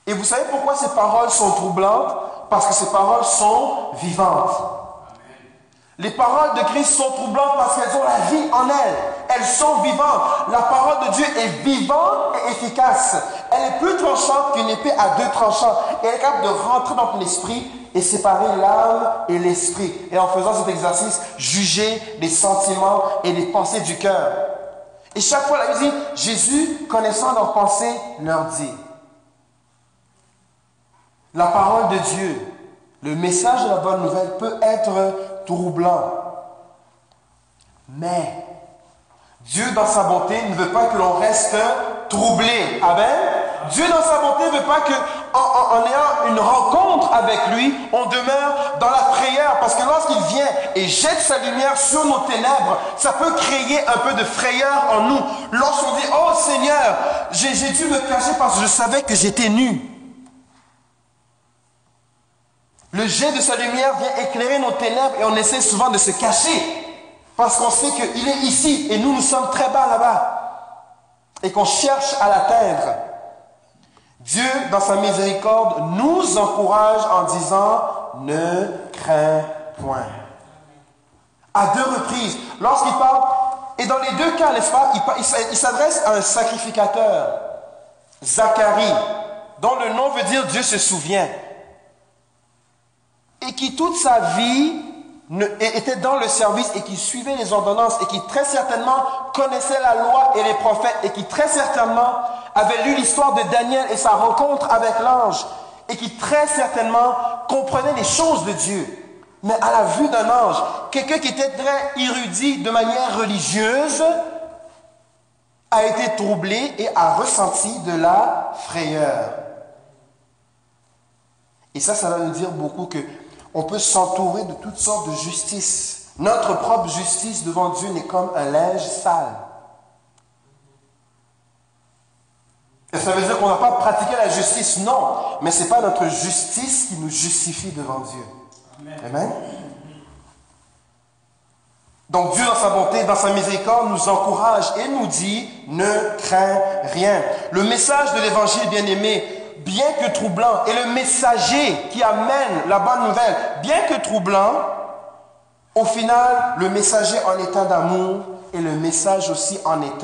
Et vous savez pourquoi ces paroles sont troublantes? Parce que ces paroles sont vivantes. Les paroles de Christ sont troublantes parce qu'elles ont la vie en elles. Elles sont vivantes. La parole de Dieu est vivante et efficace. Elle est plus tranchante qu'une épée à deux tranchants. Elle est capable de rentrer dans ton esprit et séparer l'âme et l'esprit. Et en faisant cet exercice, juger les sentiments et les pensées du cœur. Et chaque fois, la dit, Jésus, connaissant leurs pensées, leur dit, la parole de Dieu, le message de la bonne nouvelle peut être troublant. Mais Dieu, dans sa bonté, ne veut pas que l'on reste troublé. Amen? Dieu, dans sa bonté, ne veut pas que, ayant une rencontre avec lui, on demeure dans la prière. Parce que lorsqu'il vient et jette sa lumière sur nos ténèbres, ça peut créer un peu de frayeur en nous. Lorsqu'on dit, oh Seigneur, j'ai dû me cacher parce que je savais que j'étais nu. Le jet de sa lumière vient éclairer nos ténèbres et on essaie souvent de se cacher parce qu'on sait qu'il est ici et nous, nous sommes très bas là-bas et qu'on cherche à l'atteindre. Dieu, dans sa miséricorde, nous encourage en disant ne crains point. À deux reprises, lorsqu'il parle, et dans les deux cas, n'est-ce pas, il s'adresse à un sacrificateur, Zacharie, dont le nom veut dire Dieu se souvient et qui toute sa vie était dans le service et qui suivait les ordonnances et qui très certainement connaissait la loi et les prophètes et qui très certainement avait lu l'histoire de Daniel et sa rencontre avec l'ange et qui très certainement comprenait les choses de Dieu. Mais à la vue d'un ange, quelqu'un qui était très érudit de manière religieuse a été troublé et a ressenti de la frayeur. Et ça, ça va nous dire beaucoup que on peut s'entourer de toutes sortes de justice. Notre propre justice devant Dieu n'est comme un linge sale. Et ça veut dire qu'on n'a pas pratiqué la justice, non. Mais ce n'est pas notre justice qui nous justifie devant Dieu. Amen. Donc Dieu, dans sa bonté, dans sa miséricorde, nous encourage et nous dit, ne crains rien. Le message de l'évangile, bien aimé, bien que troublant, et le messager qui amène la bonne nouvelle, bien que troublant, au final, le messager en est un d'amour et le message aussi en est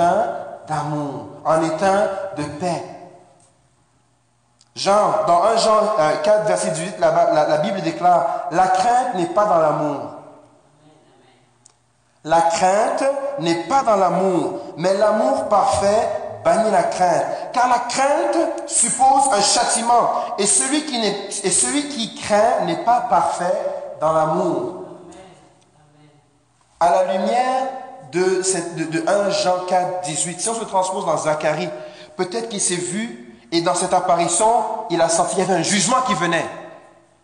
d'amour, en est un de paix. Jean, dans 1 Jean 4, euh, verset 18, la, la Bible déclare, la crainte n'est pas dans l'amour. La crainte n'est pas dans l'amour, mais l'amour parfait bannit la crainte. Car la crainte suppose un châtiment. Et celui qui, craint n'est pas parfait dans l'amour. À la lumière de, cette, de, 1 Jean 4, 18, si on se transpose dans Zacharie, peut-être qu'il s'est vu et dans cette apparition, il a senti qu'il y avait un jugement qui venait.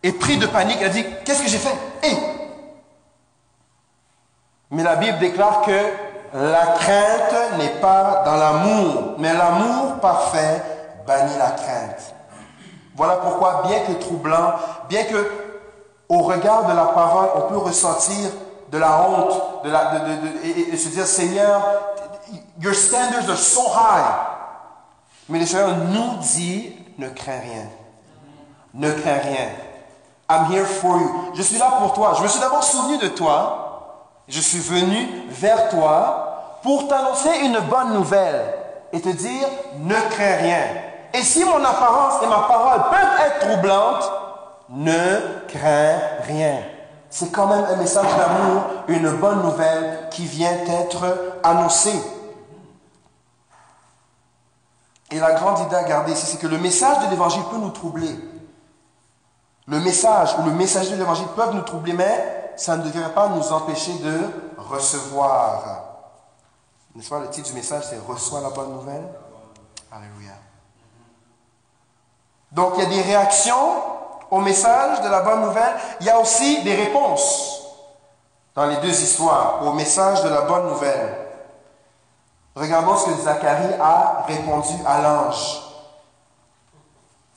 Et pris de panique, il a dit, qu'est-ce que j'ai fait? Et Mais la Bible déclare que la crainte n'est pas dans l'amour, mais l'amour parfait bannit la crainte. Voilà pourquoi, bien que troublant, bien que au regard de la parole, on peut ressentir de la honte, de la, et, se dire, Seigneur, your standards are so high. Mais le Seigneur nous dit, ne crains rien. Ne crains rien. I'm here for you. Je suis là pour toi. Je me suis d'abord souvenu de toi. Je suis venu vers toi pour t'annoncer une bonne nouvelle et te dire ne crains rien. Et si mon apparence et ma parole peuvent être troublantes, ne crains rien. C'est quand même un message d'amour, une bonne nouvelle qui vient être annoncée. Et la grande idée à garder ici, c'est que le message de l'évangile peut nous troubler. Le message ou le message de l'évangile peuvent nous troubler, mais ça ne devrait pas nous empêcher de recevoir. N'est-ce pas, le titre du message, c'est Reçois la bonne nouvelle. Alléluia. Donc, il y a des réactions au message de la bonne nouvelle. Il y a aussi des réponses dans les deux histoires au message de la bonne nouvelle. Regardons ce que Zacharie a répondu à l'ange.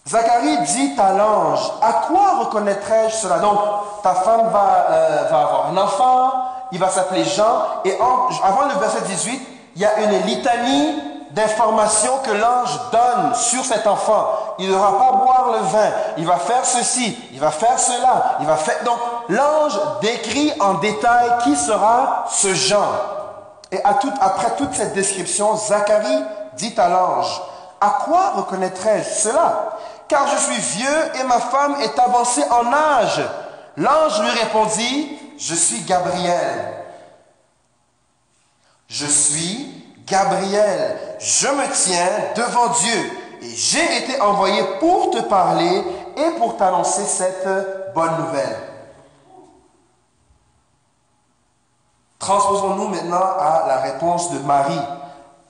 Zacharie dit à l'ange, à quoi reconnaîtrais-je cela? Donc, ta femme va, euh, avoir un enfant, il va s'appeler Jean, et avant le verset 18, il y a une litanie d'informations que l'ange donne sur cet enfant. Il ne devra pas boire le vin, il va faire ceci, il va faire cela, il va faire... Donc, l'ange décrit en détail qui sera ce Jean. Et après toute cette description, Zacharie dit à l'ange, à quoi reconnaîtrais-je cela? Car je suis vieux et ma femme est avancée en âge. L'ange lui répondit, je suis Gabriel. Je suis Gabriel. Je me tiens devant Dieu et j'ai été envoyé pour te parler et pour t'annoncer cette bonne nouvelle. Transposons-nous maintenant à la réponse de Marie.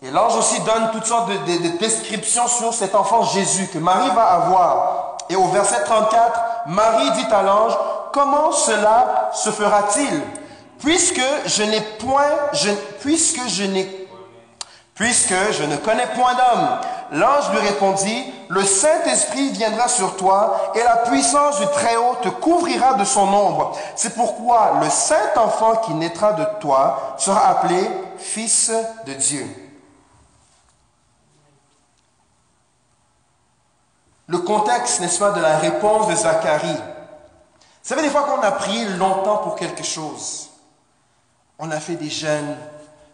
Et l'ange aussi donne toutes sortes de, descriptions sur cet enfant Jésus que Marie va avoir. Et au verset 34, Marie dit à l'ange, comment cela se fera-t-il? Puisque je n'ai point, puisque je n'ai, puisque je ne connais point d'homme. L'ange lui répondit, le Saint-Esprit viendra sur toi et la puissance du Très-Haut te couvrira de son ombre. C'est pourquoi le saint enfant qui naîtra de toi sera appelé Fils de Dieu. Le contexte, n'est-ce pas, de la réponse de Zacharie. Vous savez, des fois qu'on a prié longtemps pour quelque chose, on a fait des jeûnes,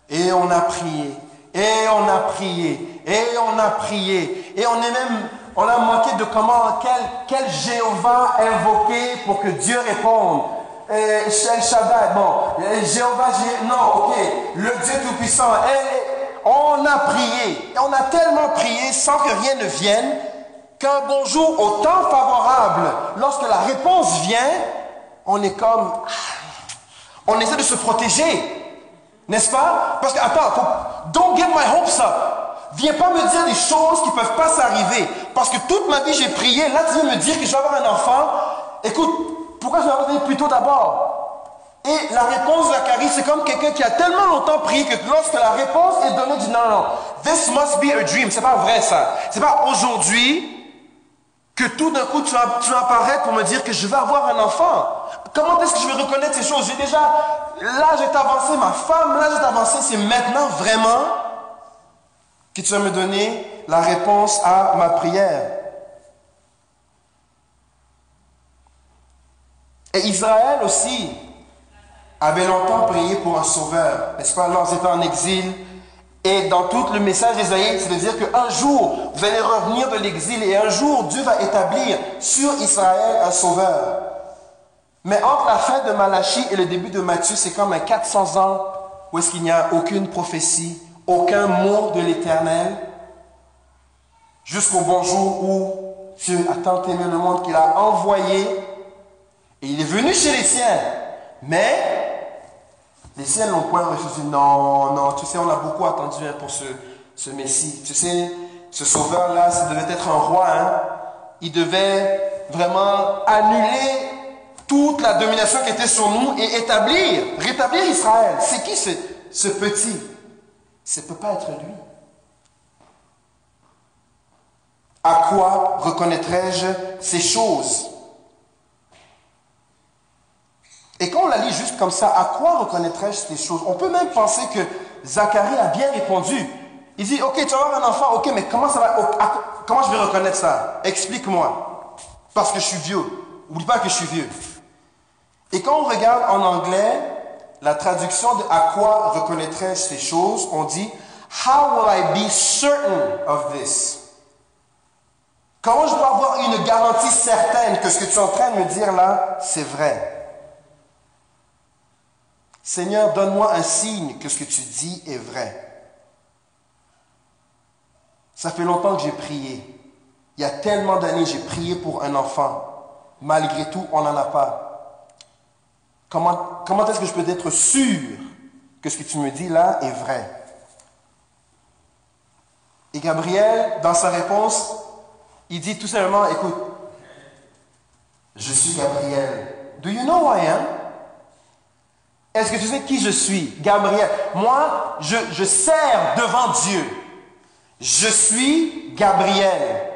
et on a prié, et on a prié, et on a prié, et on est même, on a manqué de comment, quel, quel Jéhovah invoquer pour que Dieu réponde. Et El Shaddai, bon, Jéhovah, non, ok, le Dieu Tout-Puissant, on a prié, on a tellement prié sans que rien ne vienne, qu'un bonjour au temps favorable, lorsque la réponse vient, on est comme... On essaie de se protéger. N'est-ce pas? Parce que, attends, faut, don't get my hopes up. Viens pas me dire des choses qui ne peuvent pas s'arriver. Parce que toute ma vie, j'ai prié. Là, tu viens me dire que je vais avoir un enfant. Écoute, pourquoi je vais avoir plus tôt d'abord? Et la réponse de Zacharie, c'est comme quelqu'un qui a tellement longtemps prié que lorsque la réponse est donnée, dit non, non, non. This must be a dream. C'est pas vrai ça. C'est pas aujourd'hui que tout d'un coup tu apparaître pour me dire que je vais avoir un enfant. Comment est-ce que je vais reconnaître ces choses? J'ai déjà, là j'ai avancé, ma femme, là j'ai avancé, c'est maintenant vraiment que tu vas me donner la réponse à ma prière. Et Israël aussi avait longtemps prié pour un sauveur, n'est-ce pas? Lorsqu'ils étaient en exil, et dans tout le message d'Isaïe, c'est de dire qu'un jour, vous allez revenir de l'exil et un jour, Dieu va établir sur Israël un sauveur. Mais entre la fin de Malachie et le début de Matthieu, c'est comme un 400 ans où est-ce qu'il n'y a aucune prophétie, aucun mot de l'Éternel, jusqu'au bon jour où Dieu a tant aimé le monde qu'il a envoyé et il est venu chez les siens. Mais les ciels n'ont point refusé. Non, non, tu sais, on a beaucoup attendu hein, pour ce, ce Messie. Tu sais, ce sauveur-là, ça devait être un roi. Hein. Il devait vraiment annuler toute la domination qui était sur nous et établir, rétablir Israël. C'est qui ce, ce petit? Ce ne peut pas être lui. À quoi reconnaîtrais-je ces choses? Et quand on la lit juste comme ça, à quoi reconnaîtrais-je ces choses? On peut même penser que Zacharie a bien répondu. Il dit, ok, tu vas avoir un enfant, ok, mais comment ça va, comment je vais reconnaître ça? Explique-moi. Parce que je suis vieux. Oublie pas que je suis vieux. Et quand on regarde en anglais, la traduction de à quoi reconnaîtrais-je ces choses, on dit, How will I be certain of this? Comment je peux avoir une garantie certaine que ce que tu es en train de me dire là, c'est vrai? Seigneur, donne-moi un signe que ce que tu dis est vrai. Ça fait longtemps que j'ai prié. Il y a tellement d'années, j'ai prié pour un enfant. Malgré tout, on n'en a pas. Comment, comment est-ce que je peux être sûr que ce que tu me dis là est vrai? Et Gabriel, dans sa réponse, il dit tout simplement, écoute, je suis Gabriel. Do you know who I am? Est-ce que tu sais qui je suis Gabriel? Moi, je, sers devant Dieu. Je suis Gabriel.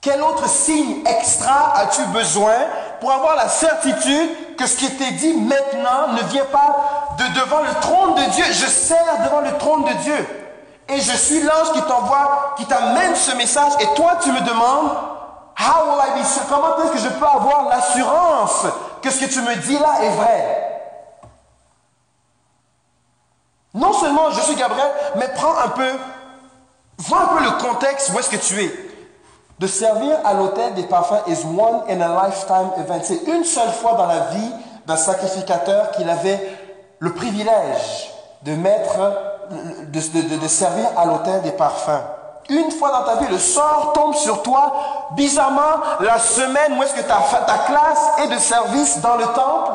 Quel autre signe extra as-tu besoin pour avoir la certitude que ce qui était dit maintenant ne vient pas de devant le trône de Dieu? Je sers devant le trône de Dieu. Et je suis l'ange qui t'envoie, qui t'amène ce message. Et toi, tu me demandes, Comment est-ce que je peux avoir l'assurance que ce que tu me dis là est vrai? Non seulement je suis Gabriel, mais prends un peu, vois un peu le contexte où est-ce que tu es. De servir à l'hôtel des parfums is one in a lifetime event. C'est une seule fois dans la vie d'un sacrificateur qu'il avait le privilège de mettre de, servir à l'hôtel des parfums. Une fois dans ta vie, le sort tombe sur toi. Bizarrement, la semaine où est-ce que ta, ta classe est de service dans le temple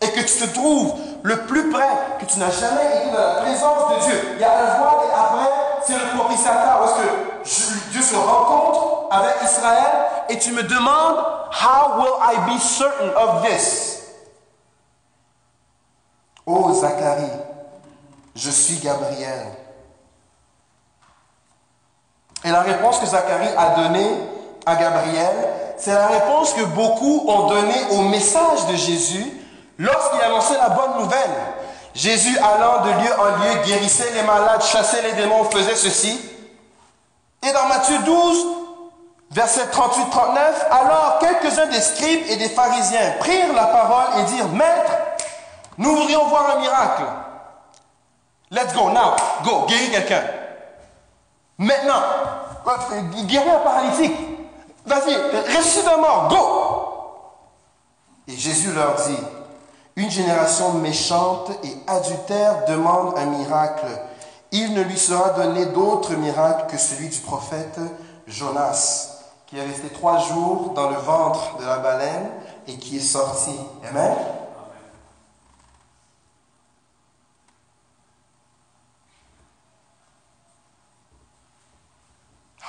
et que tu te trouves le plus près, que tu n'as jamais été dans la présence de Dieu. Il y a un voile et après, c'est le propitiateur. Est-ce que Dieu se rencontre avec Israël et tu me demandes, How will I be certain of this? Oh Zacharie, je suis Gabriel. Et la réponse que Zacharie a donnée à Gabriel, c'est la réponse que beaucoup ont donnée au message de Jésus lorsqu'il annonçait la bonne nouvelle. Jésus allant de lieu en lieu, guérissait les malades, chassait les démons, faisait ceci. Et dans Matthieu 12, verset 38-39, alors quelques-uns des scribes et des pharisiens prirent la parole et dirent, Maître, nous voudrions voir un miracle. Let's go, now, go, guéris quelqu'un. Maintenant, guéris un paralytique. Vas-y, ressuscite un mort, go. Et Jésus leur dit, une génération méchante et adultère demande un miracle. Il ne lui sera donné d'autre miracle que celui du prophète Jonas, qui est resté trois jours dans le ventre de la baleine et qui est sorti. Amen.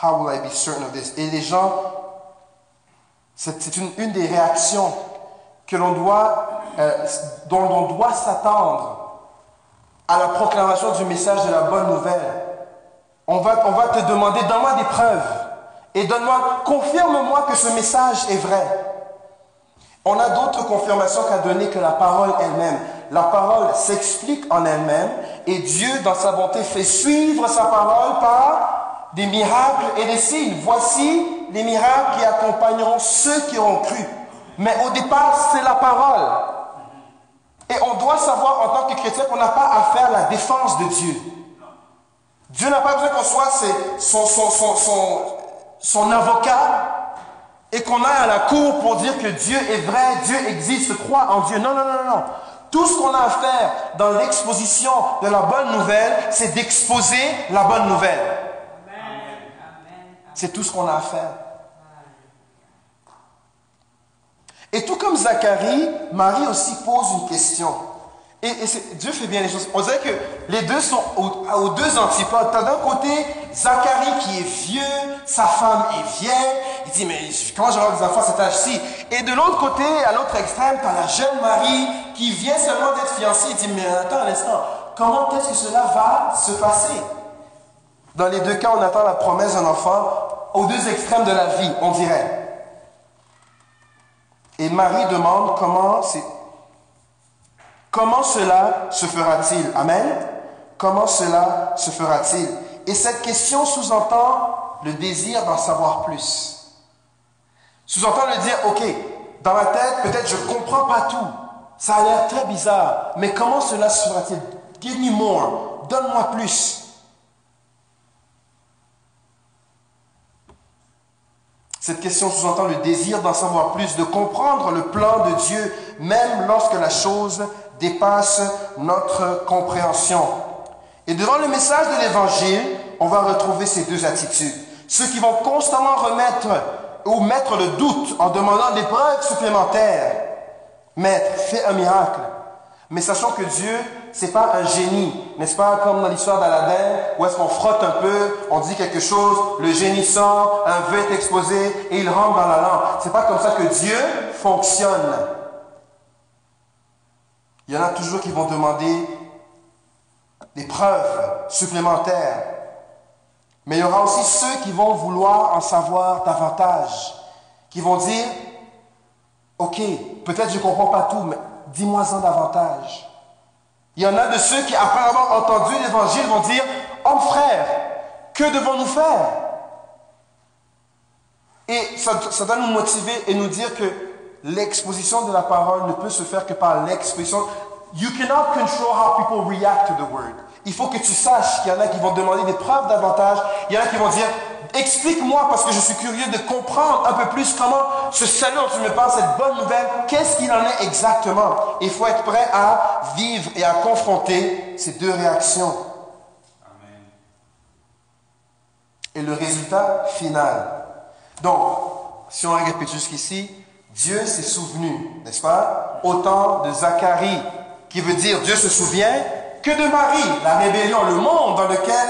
How will I be certain of this? Et les gens, c'est une, une, des réactions que l'on doit, euh, dont on doit s'attendre à la proclamation du message de la bonne nouvelle. On va, on va te demander, donne-moi des preuves et donne-moi, confirme-moi que ce message est vrai. On a d'autres confirmations qu'à donner que la parole elle-même. La parole s'explique en elle-même et Dieu, dans sa bonté, fait suivre sa parole par des miracles et des signes. Voici les miracles qui accompagneront ceux qui ont cru. Mais au départ, c'est la parole. Et on doit savoir en tant que chrétien qu'on n'a pas à faire la défense de Dieu. Dieu n'a pas besoin qu'on soit son, son, son, son, avocat et qu'on aille à la cour pour dire que Dieu est vrai, Dieu existe, croit en Dieu. Non, non, non, non. Tout ce qu'on a à faire dans l'exposition de la bonne nouvelle, c'est d'exposer la bonne nouvelle. C'est tout ce qu'on a à faire. Et tout comme Zacharie, Marie aussi pose une question. Et, Dieu fait bien les choses. On dirait que les deux sont aux, deux antipodes. Tu as d'un côté Zacharie qui est vieux, sa femme est vieille. Il dit, mais comment j'aurai des enfants à cet âge-ci? Et de l'autre côté, à l'autre extrême, tu as la jeune Marie qui vient seulement d'être fiancée. Il dit, mais attends un instant, comment est-ce que cela va se passer? Dans les deux cas, on attend la promesse d'un enfant aux deux extrêmes de la vie, on dirait. Et Marie demande comment comment cela se fera-t-il? Amen. Comment cela se fera-t-il? Et cette question sous-entend le désir d'en savoir plus. Sous-entend le dire, ok, dans ma tête, peut-être je comprends pas tout. Ça a l'air très bizarre, mais comment cela se fera-t-il? Give me more, donne-moi plus. Cette question sous-entend le désir d'en savoir plus, de comprendre le plan de Dieu, même lorsque la chose dépasse notre compréhension. Et devant le message de l'Évangile, on va retrouver ces deux attitudes. Ceux qui vont constamment remettre ou mettre le doute en demandant des preuves supplémentaires. Maître, fais un miracle. Mais sachant que Dieu c'est pas un génie, n'est-ce pas, comme dans l'histoire d'Aladin, où est-ce qu'on frotte un peu, on dit quelque chose, le génie sort, un vœu est exposé et il rentre dans la lampe. C'est pas comme ça que Dieu fonctionne. Il y en a toujours qui vont demander des preuves supplémentaires. Mais il y aura aussi ceux qui vont vouloir en savoir davantage, qui vont dire, OK, peut-être je ne comprends pas tout, mais dis-moi-en davantage. Il y en a de ceux qui, après avoir entendu l'évangile, vont dire, Homme frère, que devons-nous faire? Et ça, ça doit nous motiver et nous dire que l'exposition de la parole ne peut se faire que par l'exposition. You cannot control how people react to the word. Il faut que tu saches qu'il y en a qui vont demander des preuves davantage. Il y en a qui vont dire, explique-moi parce que je suis curieux de comprendre un peu plus comment ce salut dont tu me parles, cette bonne nouvelle, qu'est-ce qu'il en est exactement? Il faut être prêt à vivre et à confronter ces deux réactions. Et le résultat final. Donc, si on répète jusqu'ici, Dieu s'est souvenu, n'est-ce pas, au temps de Zacharie, qui veut dire Dieu se souvient que de Marie, la rébellion, le monde dans lequel,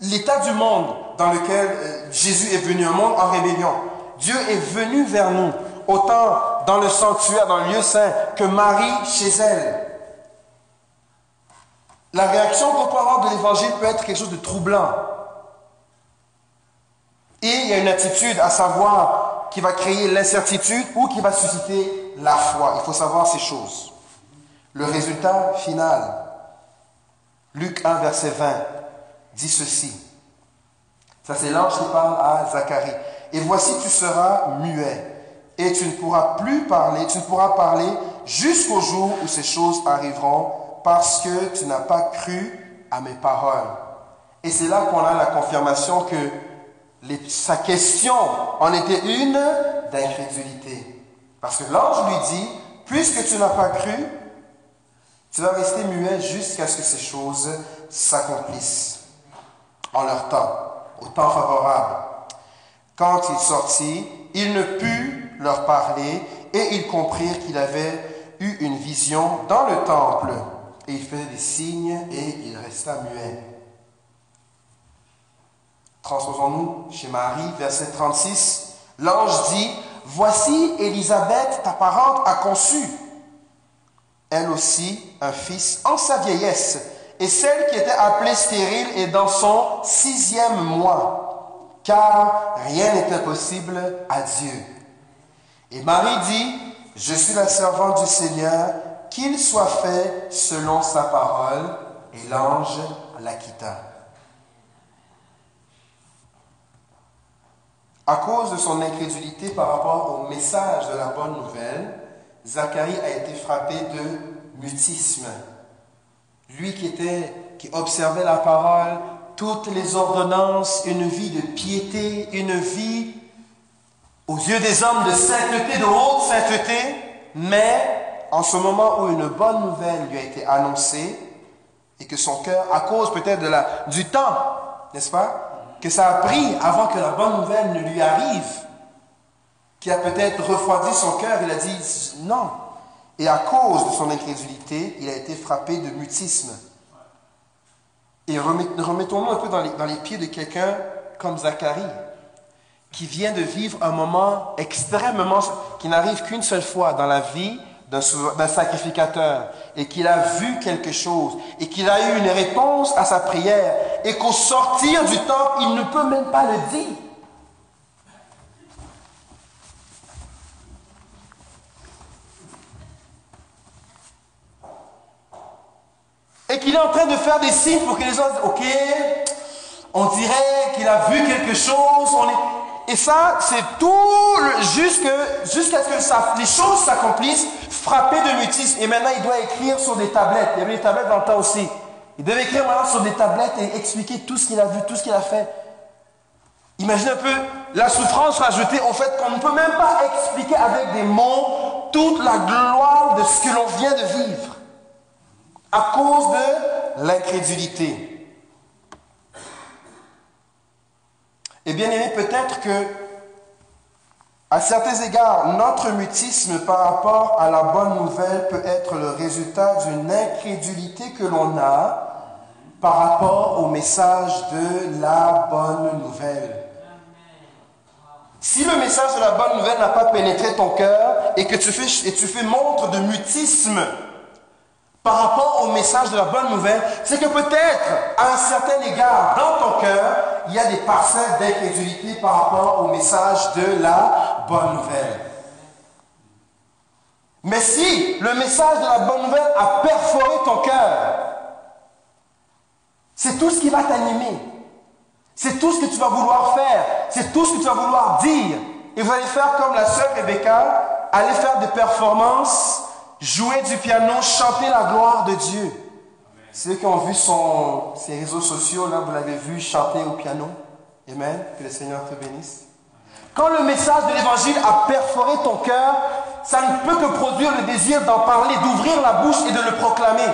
l'état du monde dans lequel euh, Jésus est venu, un monde en rébellion. Dieu est venu vers nous, autant dans le sanctuaire, dans le lieu saint, que Marie chez elle. La réaction qu'on peut avoir de l'évangile peut être quelque chose de troublant. Et il y a une attitude à savoir qui va créer l'incertitude ou qui va susciter la foi. Il faut savoir ces choses. Le résultat final, Luc 1, verset 20, dit ceci. Ça, c'est l'ange qui parle à Zacharie. Et voici, tu seras muet, et tu ne pourras plus parler, tu ne pourras parler jusqu'au jour où ces choses arriveront, parce que tu n'as pas cru à mes paroles. Et c'est là qu'on a la confirmation que sa question en était une d'incrédulité. Parce que l'ange lui dit, puisque tu n'as pas cru, tu vas rester muet jusqu'à ce que ces choses s'accomplissent leur temps, au temps favorable. Quand il sortit, il ne put leur parler et ils comprirent qu'il avait eu une vision dans le temple. Et il faisait des signes et il resta muet. Transposons-nous chez Marie, verset 36. L'ange dit, Voici Élisabeth, ta parente, a conçu elle aussi un fils en sa vieillesse, et celle qui était appelée stérile est dans son sixième mois, car rien n'est impossible à Dieu. Et Marie dit, je suis la servante du Seigneur, qu'il soit fait selon sa parole, et l'ange la quitta. À cause de son incrédulité par rapport au message de la bonne nouvelle, Zacharie a été frappé de mutisme. Lui qui était, qui observait la parole, toutes les ordonnances, une vie de piété, une vie aux yeux des hommes de sainteté, de haute sainteté, mais en ce moment où une bonne nouvelle lui a été annoncée et que son cœur, à cause peut-être de la, du temps, n'est-ce pas, que ça a pris avant que la bonne nouvelle ne lui arrive, qui a peut-être refroidi son cœur, il a dit non. Et à cause de son incrédulité, il a été frappé de mutisme. Et remettons-nous un peu dans les, pieds de quelqu'un comme Zacharie, qui vient de vivre un moment extrêmement, qui n'arrive qu'une seule fois dans la vie d'un sacrificateur, et qu'il a vu quelque chose, et qu'il a eu une réponse à sa prière, et qu'au sortir du temple, il ne peut même pas le dire. Et qu'il est en train de faire des signes pour que les autres, ok, on dirait qu'il a vu quelque chose, on est... et ça, c'est tout jusqu'à ce que les choses s'accomplissent, frappé de mutisme. Et maintenant, il doit écrire sur des tablettes. Il y avait des tablettes dans le temps aussi. Il devait écrire maintenant sur des tablettes et expliquer tout ce qu'il a vu, tout ce qu'il a fait. Imaginez un peu la souffrance rajoutée au fait qu'on ne peut même pas expliquer avec des mots toute la gloire de ce que l'on vient de vivre à cause de l'incrédulité. Et bien aimé, peut-être que, à certains égards, notre mutisme par rapport à la bonne nouvelle peut être le résultat d'une incrédulité que l'on a par rapport au message de la bonne nouvelle. Si le message de la bonne nouvelle n'a pas pénétré ton cœur et que tu fais, tu fais montre de mutisme par rapport au message de la bonne nouvelle, c'est que peut-être, à un certain égard, dans ton cœur, il y a des parcelles d'incrédulité par rapport au message de la bonne nouvelle. Mais si le message de la bonne nouvelle a perforé ton cœur, c'est tout ce qui va t'animer. C'est tout ce que tu vas vouloir faire. C'est tout ce que tu vas vouloir dire. Et vous allez faire comme la sœur Rebecca, aller faire des performances, jouer du piano, chanter la gloire de Dieu. Ceux qui ont vu son, ses réseaux sociaux, là, vous l'avez vu chanter au piano. Amen. Que le Seigneur te bénisse. Quand le message de l'évangile a perforé ton cœur, ça ne peut que produire le désir d'en parler, d'ouvrir la bouche et de le proclamer.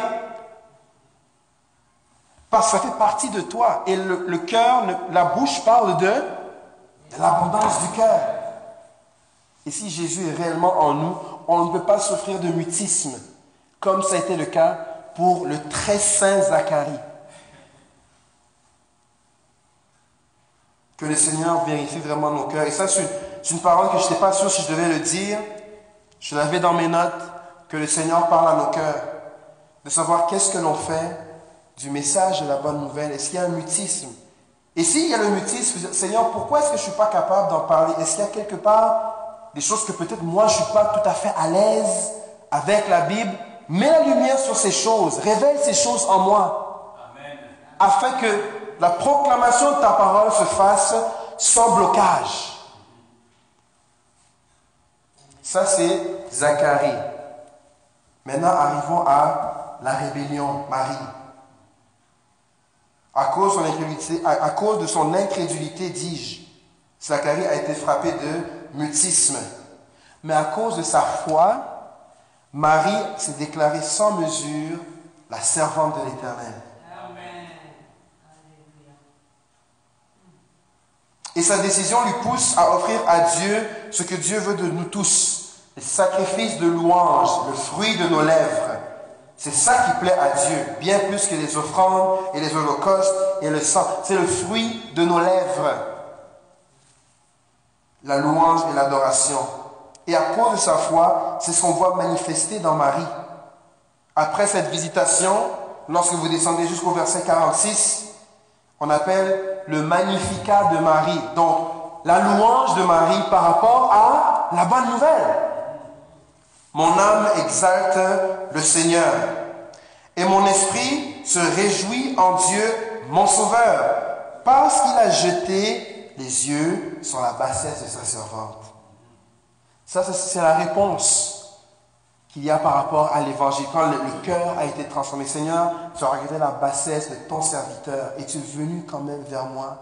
Parce que ça fait partie de toi. Et le, cœur, la bouche parle de l'abondance du cœur. Et si Jésus est réellement en nous, on ne peut pas souffrir de mutisme, comme ça a été le cas pour le très saint Zacharie. Que le Seigneur vérifie vraiment nos cœurs. Et ça, c'est une, parole que je n'étais pas sûr si je devais le dire. Je l'avais dans mes notes, que le Seigneur parle à nos cœurs. De savoir qu'est-ce que l'on fait du message de la bonne nouvelle. Est-ce qu'il y a un mutisme? Et s'il y a le mutisme, Seigneur, pourquoi est-ce que je ne suis pas capable d'en parler? Est-ce qu'il y a quelque part des choses que peut-être moi je ne suis pas tout à fait à l'aise avec la Bible Mets la lumière sur ces choses, révèle ces choses en moi, afin que la proclamation de ta parole se fasse sans blocage. Ça, c'est Zacharie. Maintenant, arrivons à la rébellion, Marie. À cause, à cause de son incrédulité, dis-je, Zacharie a été frappé de mutisme. Mais à cause de sa foi, Marie s'est déclarée sans mesure la servante de l'Éternel. Et sa décision lui pousse à offrir à Dieu ce que Dieu veut de nous tous, le sacrifice de louange, le fruit de nos lèvres. C'est ça qui plaît à Dieu, bien plus que les offrandes et les holocaustes et le sang. C'est le fruit de nos lèvres, la louange et l'adoration. Et à cause de sa foi, c'est ce qu'on voit manifester dans Marie. Après cette visitation, lorsque vous descendez jusqu'au verset 46, on appelle le magnificat de Marie. Donc, la louange de Marie par rapport à la bonne nouvelle. Mon âme exalte le Seigneur et mon esprit se réjouit en Dieu, mon Sauveur, parce qu'il a jeté les yeux sur la bassesse de sa servante. Ça, c'est la réponse qu'il y a par rapport à l'évangile. Quand le, cœur a été transformé, Seigneur, tu as regardé la bassesse de ton serviteur et tu es venu quand même vers moi.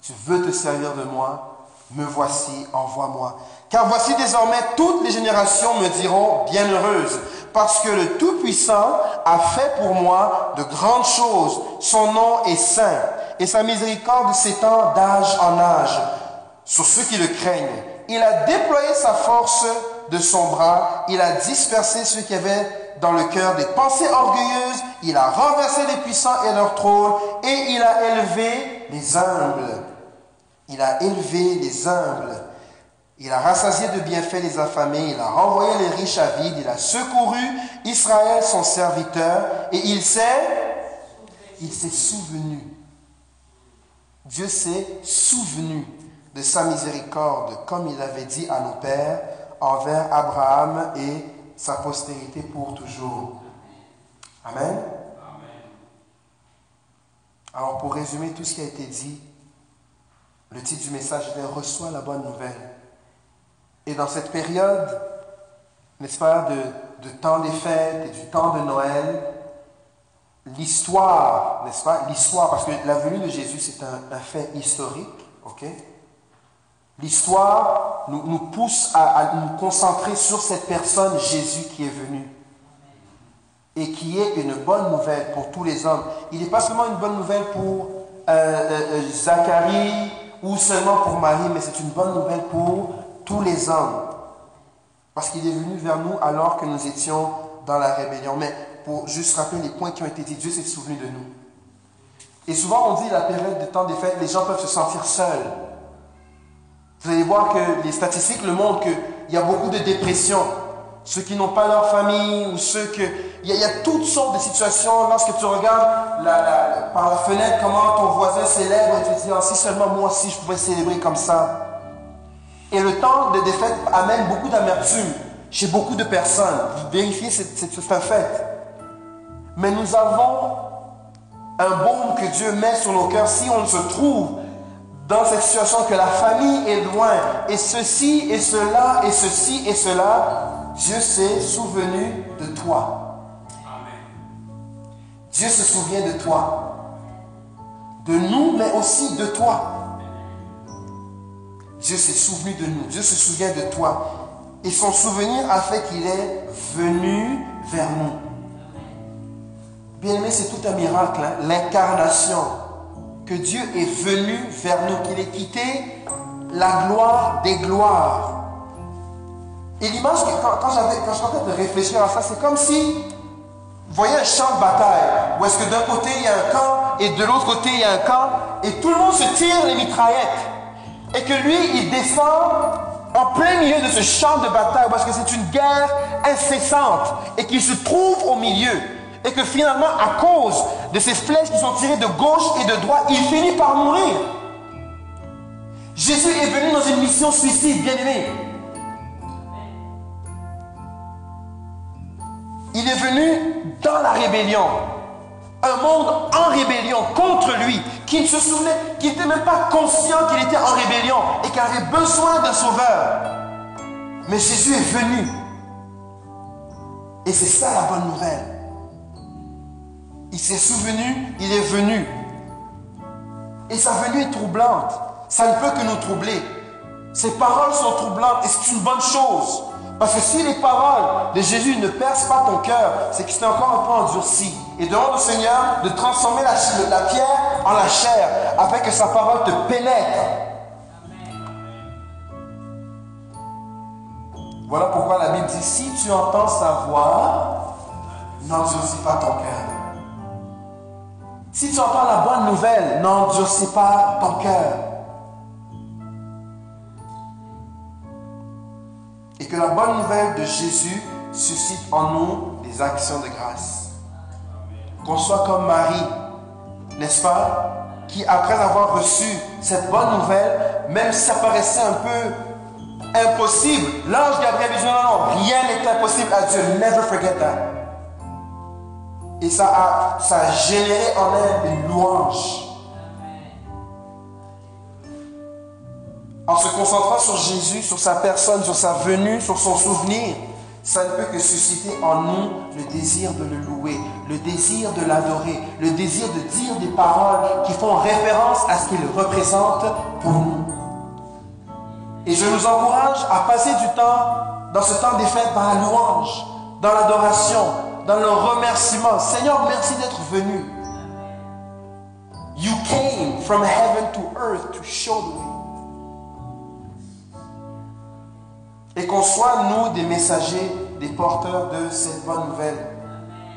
Tu veux te servir de moi. Me voici, envoie-moi. Car voici désormais toutes les générations me diront bienheureuse, parce que le Tout-Puissant a fait pour moi de grandes choses. Son nom est saint, et sa miséricorde s'étend d'âge en âge sur ceux qui le craignent. Il a déployé sa force de son bras, il a dispersé ceux qui avaient dans le cœur des pensées orgueilleuses, il a renversé les puissants et leurs trônes, et il a élevé les humbles. Il a élevé les humbles. Il a rassasié de bienfaits les affamés, il a renvoyé les riches à vide, il a secouru Israël, son serviteur, et il il s'est souvenu. Dieu s'est souvenu de sa miséricorde, comme il avait dit à nos pères, envers Abraham et sa postérité pour toujours. Amen. Alors pour résumer tout ce qui a été dit, le titre du message est Reçois la bonne nouvelle. Et dans cette période, n'est-ce pas, de, temps des fêtes et du temps de Noël, l'histoire, n'est-ce pas, l'histoire, parce que la venue de Jésus, c'est un, fait historique, ok? L'histoire nous, nous, pousse à, nous concentrer sur cette personne, Jésus, qui est venu. Et qui est une bonne nouvelle pour tous les hommes. Il n'est pas seulement une bonne nouvelle pour euh, euh, euh, Zacharie ou seulement pour Marie, mais c'est une bonne nouvelle pour tous les hommes. Parce qu'il est venu vers nous alors que nous étions dans la rébellion. Mais pour juste rappeler les points qui ont été dit, Dieu s'est souvenu de nous. Et souvent on dit la période de temps des fêtes, les gens peuvent se sentir seuls. Vous allez voir que les statistiques le montrent qu'il y a beaucoup de dépression. Ceux qui n'ont pas leur famille ou ceux qui il y, a, toutes sortes de situations. Lorsque tu regardes par la fenêtre comment ton voisin célèbre, et tu te dis, ah, si seulement moi aussi je pouvais célébrer comme ça. Et le temps de défaite amène beaucoup d'amertume chez beaucoup de personnes. Vérifiez, c'est un fait. Mais nous avons un baume que Dieu met sur nos cœurs si on se trouve dans cette situation que la famille est loin, et ceci et cela, et ceci et cela, Dieu s'est souvenu de toi. Dieu se souvient de toi. De nous, mais aussi de toi. Dieu s'est souvenu de nous. Dieu se souvient de toi. Et son souvenir a fait qu'il est venu vers nous. Bien aimé, c'est tout un miracle, hein. l'incarnation. Que Dieu est venu vers nous, qu'il ait quitté la gloire des gloires. Et l'image, quand, quand, quand je train de réfléchir à ça, c'est comme si, vous voyez un champ de bataille, où est-ce que d'un côté il y a un camp, et de l'autre côté il y a un camp, et tout le monde se tire les mitraillettes. Et que lui, il descend en plein milieu de ce champ de bataille, parce que c'est une guerre incessante, et qu'il se trouve au milieu et que finalement, à cause de ces flèches qui sont tirées de gauche et de droite, il finit par mourir. Jésus est venu dans une mission suicide, bien aimé. Il est venu dans la rébellion. Un monde en rébellion contre lui, qui ne se souvenait, qui n'était même pas conscient qu'il était en rébellion et qu'il avait besoin d'un sauveur. Mais Jésus est venu. Et c'est ça la bonne nouvelle. Il s'est souvenu, il est venu. Et sa venue est troublante. Ça ne peut que nous troubler. Ses paroles sont troublantes et c'est une bonne chose. Parce que si les paroles de Jésus ne percent pas ton cœur, c'est que c'est encore un peu endurci. Et demande au Seigneur de transformer la, la pierre en la chair, afin que sa parole te pénètre. Voilà pourquoi la Bible dit, si tu entends sa voix, n'endurcis pas ton cœur. Si tu entends la bonne nouvelle, n'endurcis pas ton cœur. Et que la bonne nouvelle de Jésus suscite en nous des actions de grâce. Qu'on soit comme Marie, n'est-ce pas Qui, après avoir reçu cette bonne nouvelle, même si ça paraissait un peu impossible, l'ange Gabriel dit non, non, rien n'est impossible à Dieu. Never forget that. Et ça a, ça généré en elle des louanges. En se concentrant sur Jésus, sur sa personne, sur sa venue, sur son souvenir, ça ne peut que susciter en nous le désir de le louer, le désir de l'adorer, le désir de dire des paroles qui font référence à ce qu'il représente pour nous. Et je nous encourage à passer du temps dans ce temps des fêtes dans la louange, dans l'adoration, dans le remerciement. Seigneur, merci d'être venu. You came from heaven to earth to show the way. Et qu'on soit, nous, des messagers, des porteurs de cette bonne nouvelle.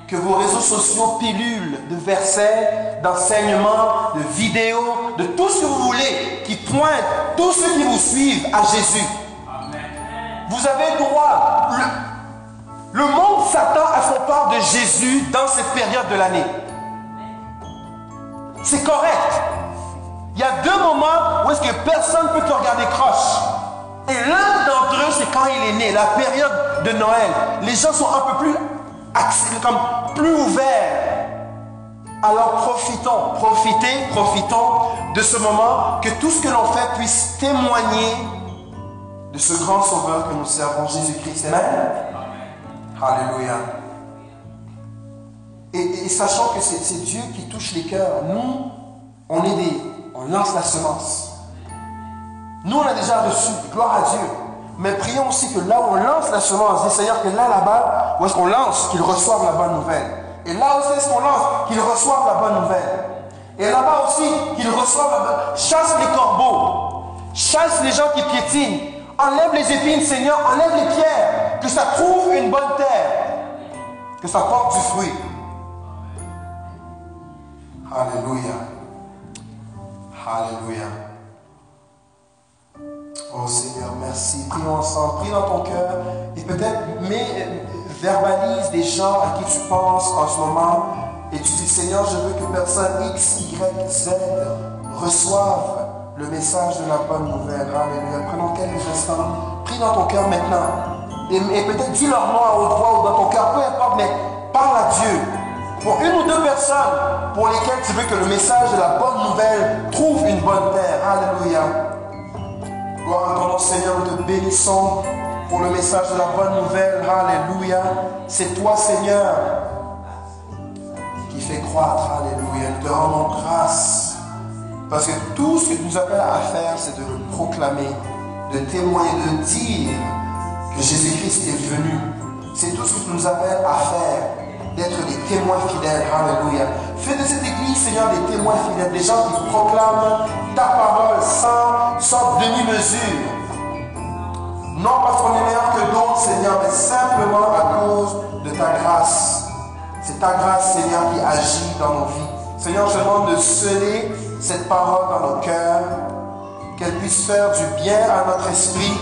Que vos réseaux sociaux pilulent de versets, d'enseignements, de vidéos, de tout ce que vous voulez, qui pointent tous ceux qui vous suivent à Jésus. Vous avez droit. Le monde s'attend à son part de Jésus dans cette période de l'année. C'est correct. Il y a deux moments où est-ce que personne ne peut te regarder croche. Et l'un d'entre eux, c'est quand il est né, la période de Noël. Les gens sont un peu plus comme plus ouverts. Alors profitons, profitez, profitons de ce moment, que tout ce que l'on fait puisse témoigner de ce grand sauveur que nous servons, Jésus-Christ. Amen. Alléluia. Et, sachant que c'est Dieu qui touche les cœurs, nous, on est des, on lance la semence. Nous, on a déjà reçu, gloire à Dieu. Mais prions aussi que là où on lance la semence, dis Seigneur, que là, là-bas, où est-ce qu'on lance, qu'ils reçoivent la bonne nouvelle. Et là aussi, est-ce qu'on lance, qu'ils reçoivent la bonne nouvelle. Et là-bas aussi, qu'ils reçoivent la bonne Chasse les corbeaux, chasse les gens qui piétinent, enlève les épines, Seigneur, enlève les pierres que ça trouve une bonne terre, que ça porte du fruit. Alléluia. Alléluia. Oh Seigneur, merci. Prie ensemble, prie dans ton cœur. Et peut-être, mais verbalises des gens à qui tu penses en ce moment et tu dis Seigneur, je veux que personne X, Y, Z reçoive le message de la bonne nouvelle. Alléluia. Prenons quelques instants. Prie dans ton cœur maintenant. Et, peut-être dis leur nom à haute ou dans ton cœur, peu importe, mais parle à Dieu. Pour une ou deux personnes pour lesquelles tu veux que le message de la bonne nouvelle trouve une bonne terre. Alléluia. Gloire à ton nom, Seigneur, nous te bénissons pour le message de la bonne nouvelle. Alléluia. C'est toi, Seigneur, qui fait croître. Alléluia. Nous te rendons grâce. Parce que tout ce que tu nous appelles à faire, c'est de le proclamer, de témoigner, de dire Jésus-Christ est venu. C'est tout ce que nous appelles à faire d'être des témoins fidèles. Alléluia. Fais de cette église, Seigneur, des témoins fidèles, des gens qui proclament ta parole sans, sans demi-mesure. Non parce qu'on est meilleur que d'autres, Seigneur, mais simplement à cause de ta grâce. C'est ta grâce, Seigneur, qui agit dans nos vies. Seigneur, je demande de sceller cette parole dans nos cœurs, qu'elle puisse faire du bien à notre esprit,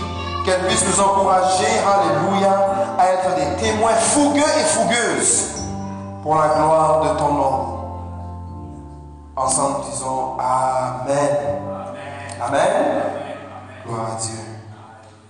qu'elle puisse nous encourager, alléluia, à être des témoins fougueux et fougueuses pour la gloire de ton nom. Ensemble, disons Amen. Amen. Gloire à Dieu.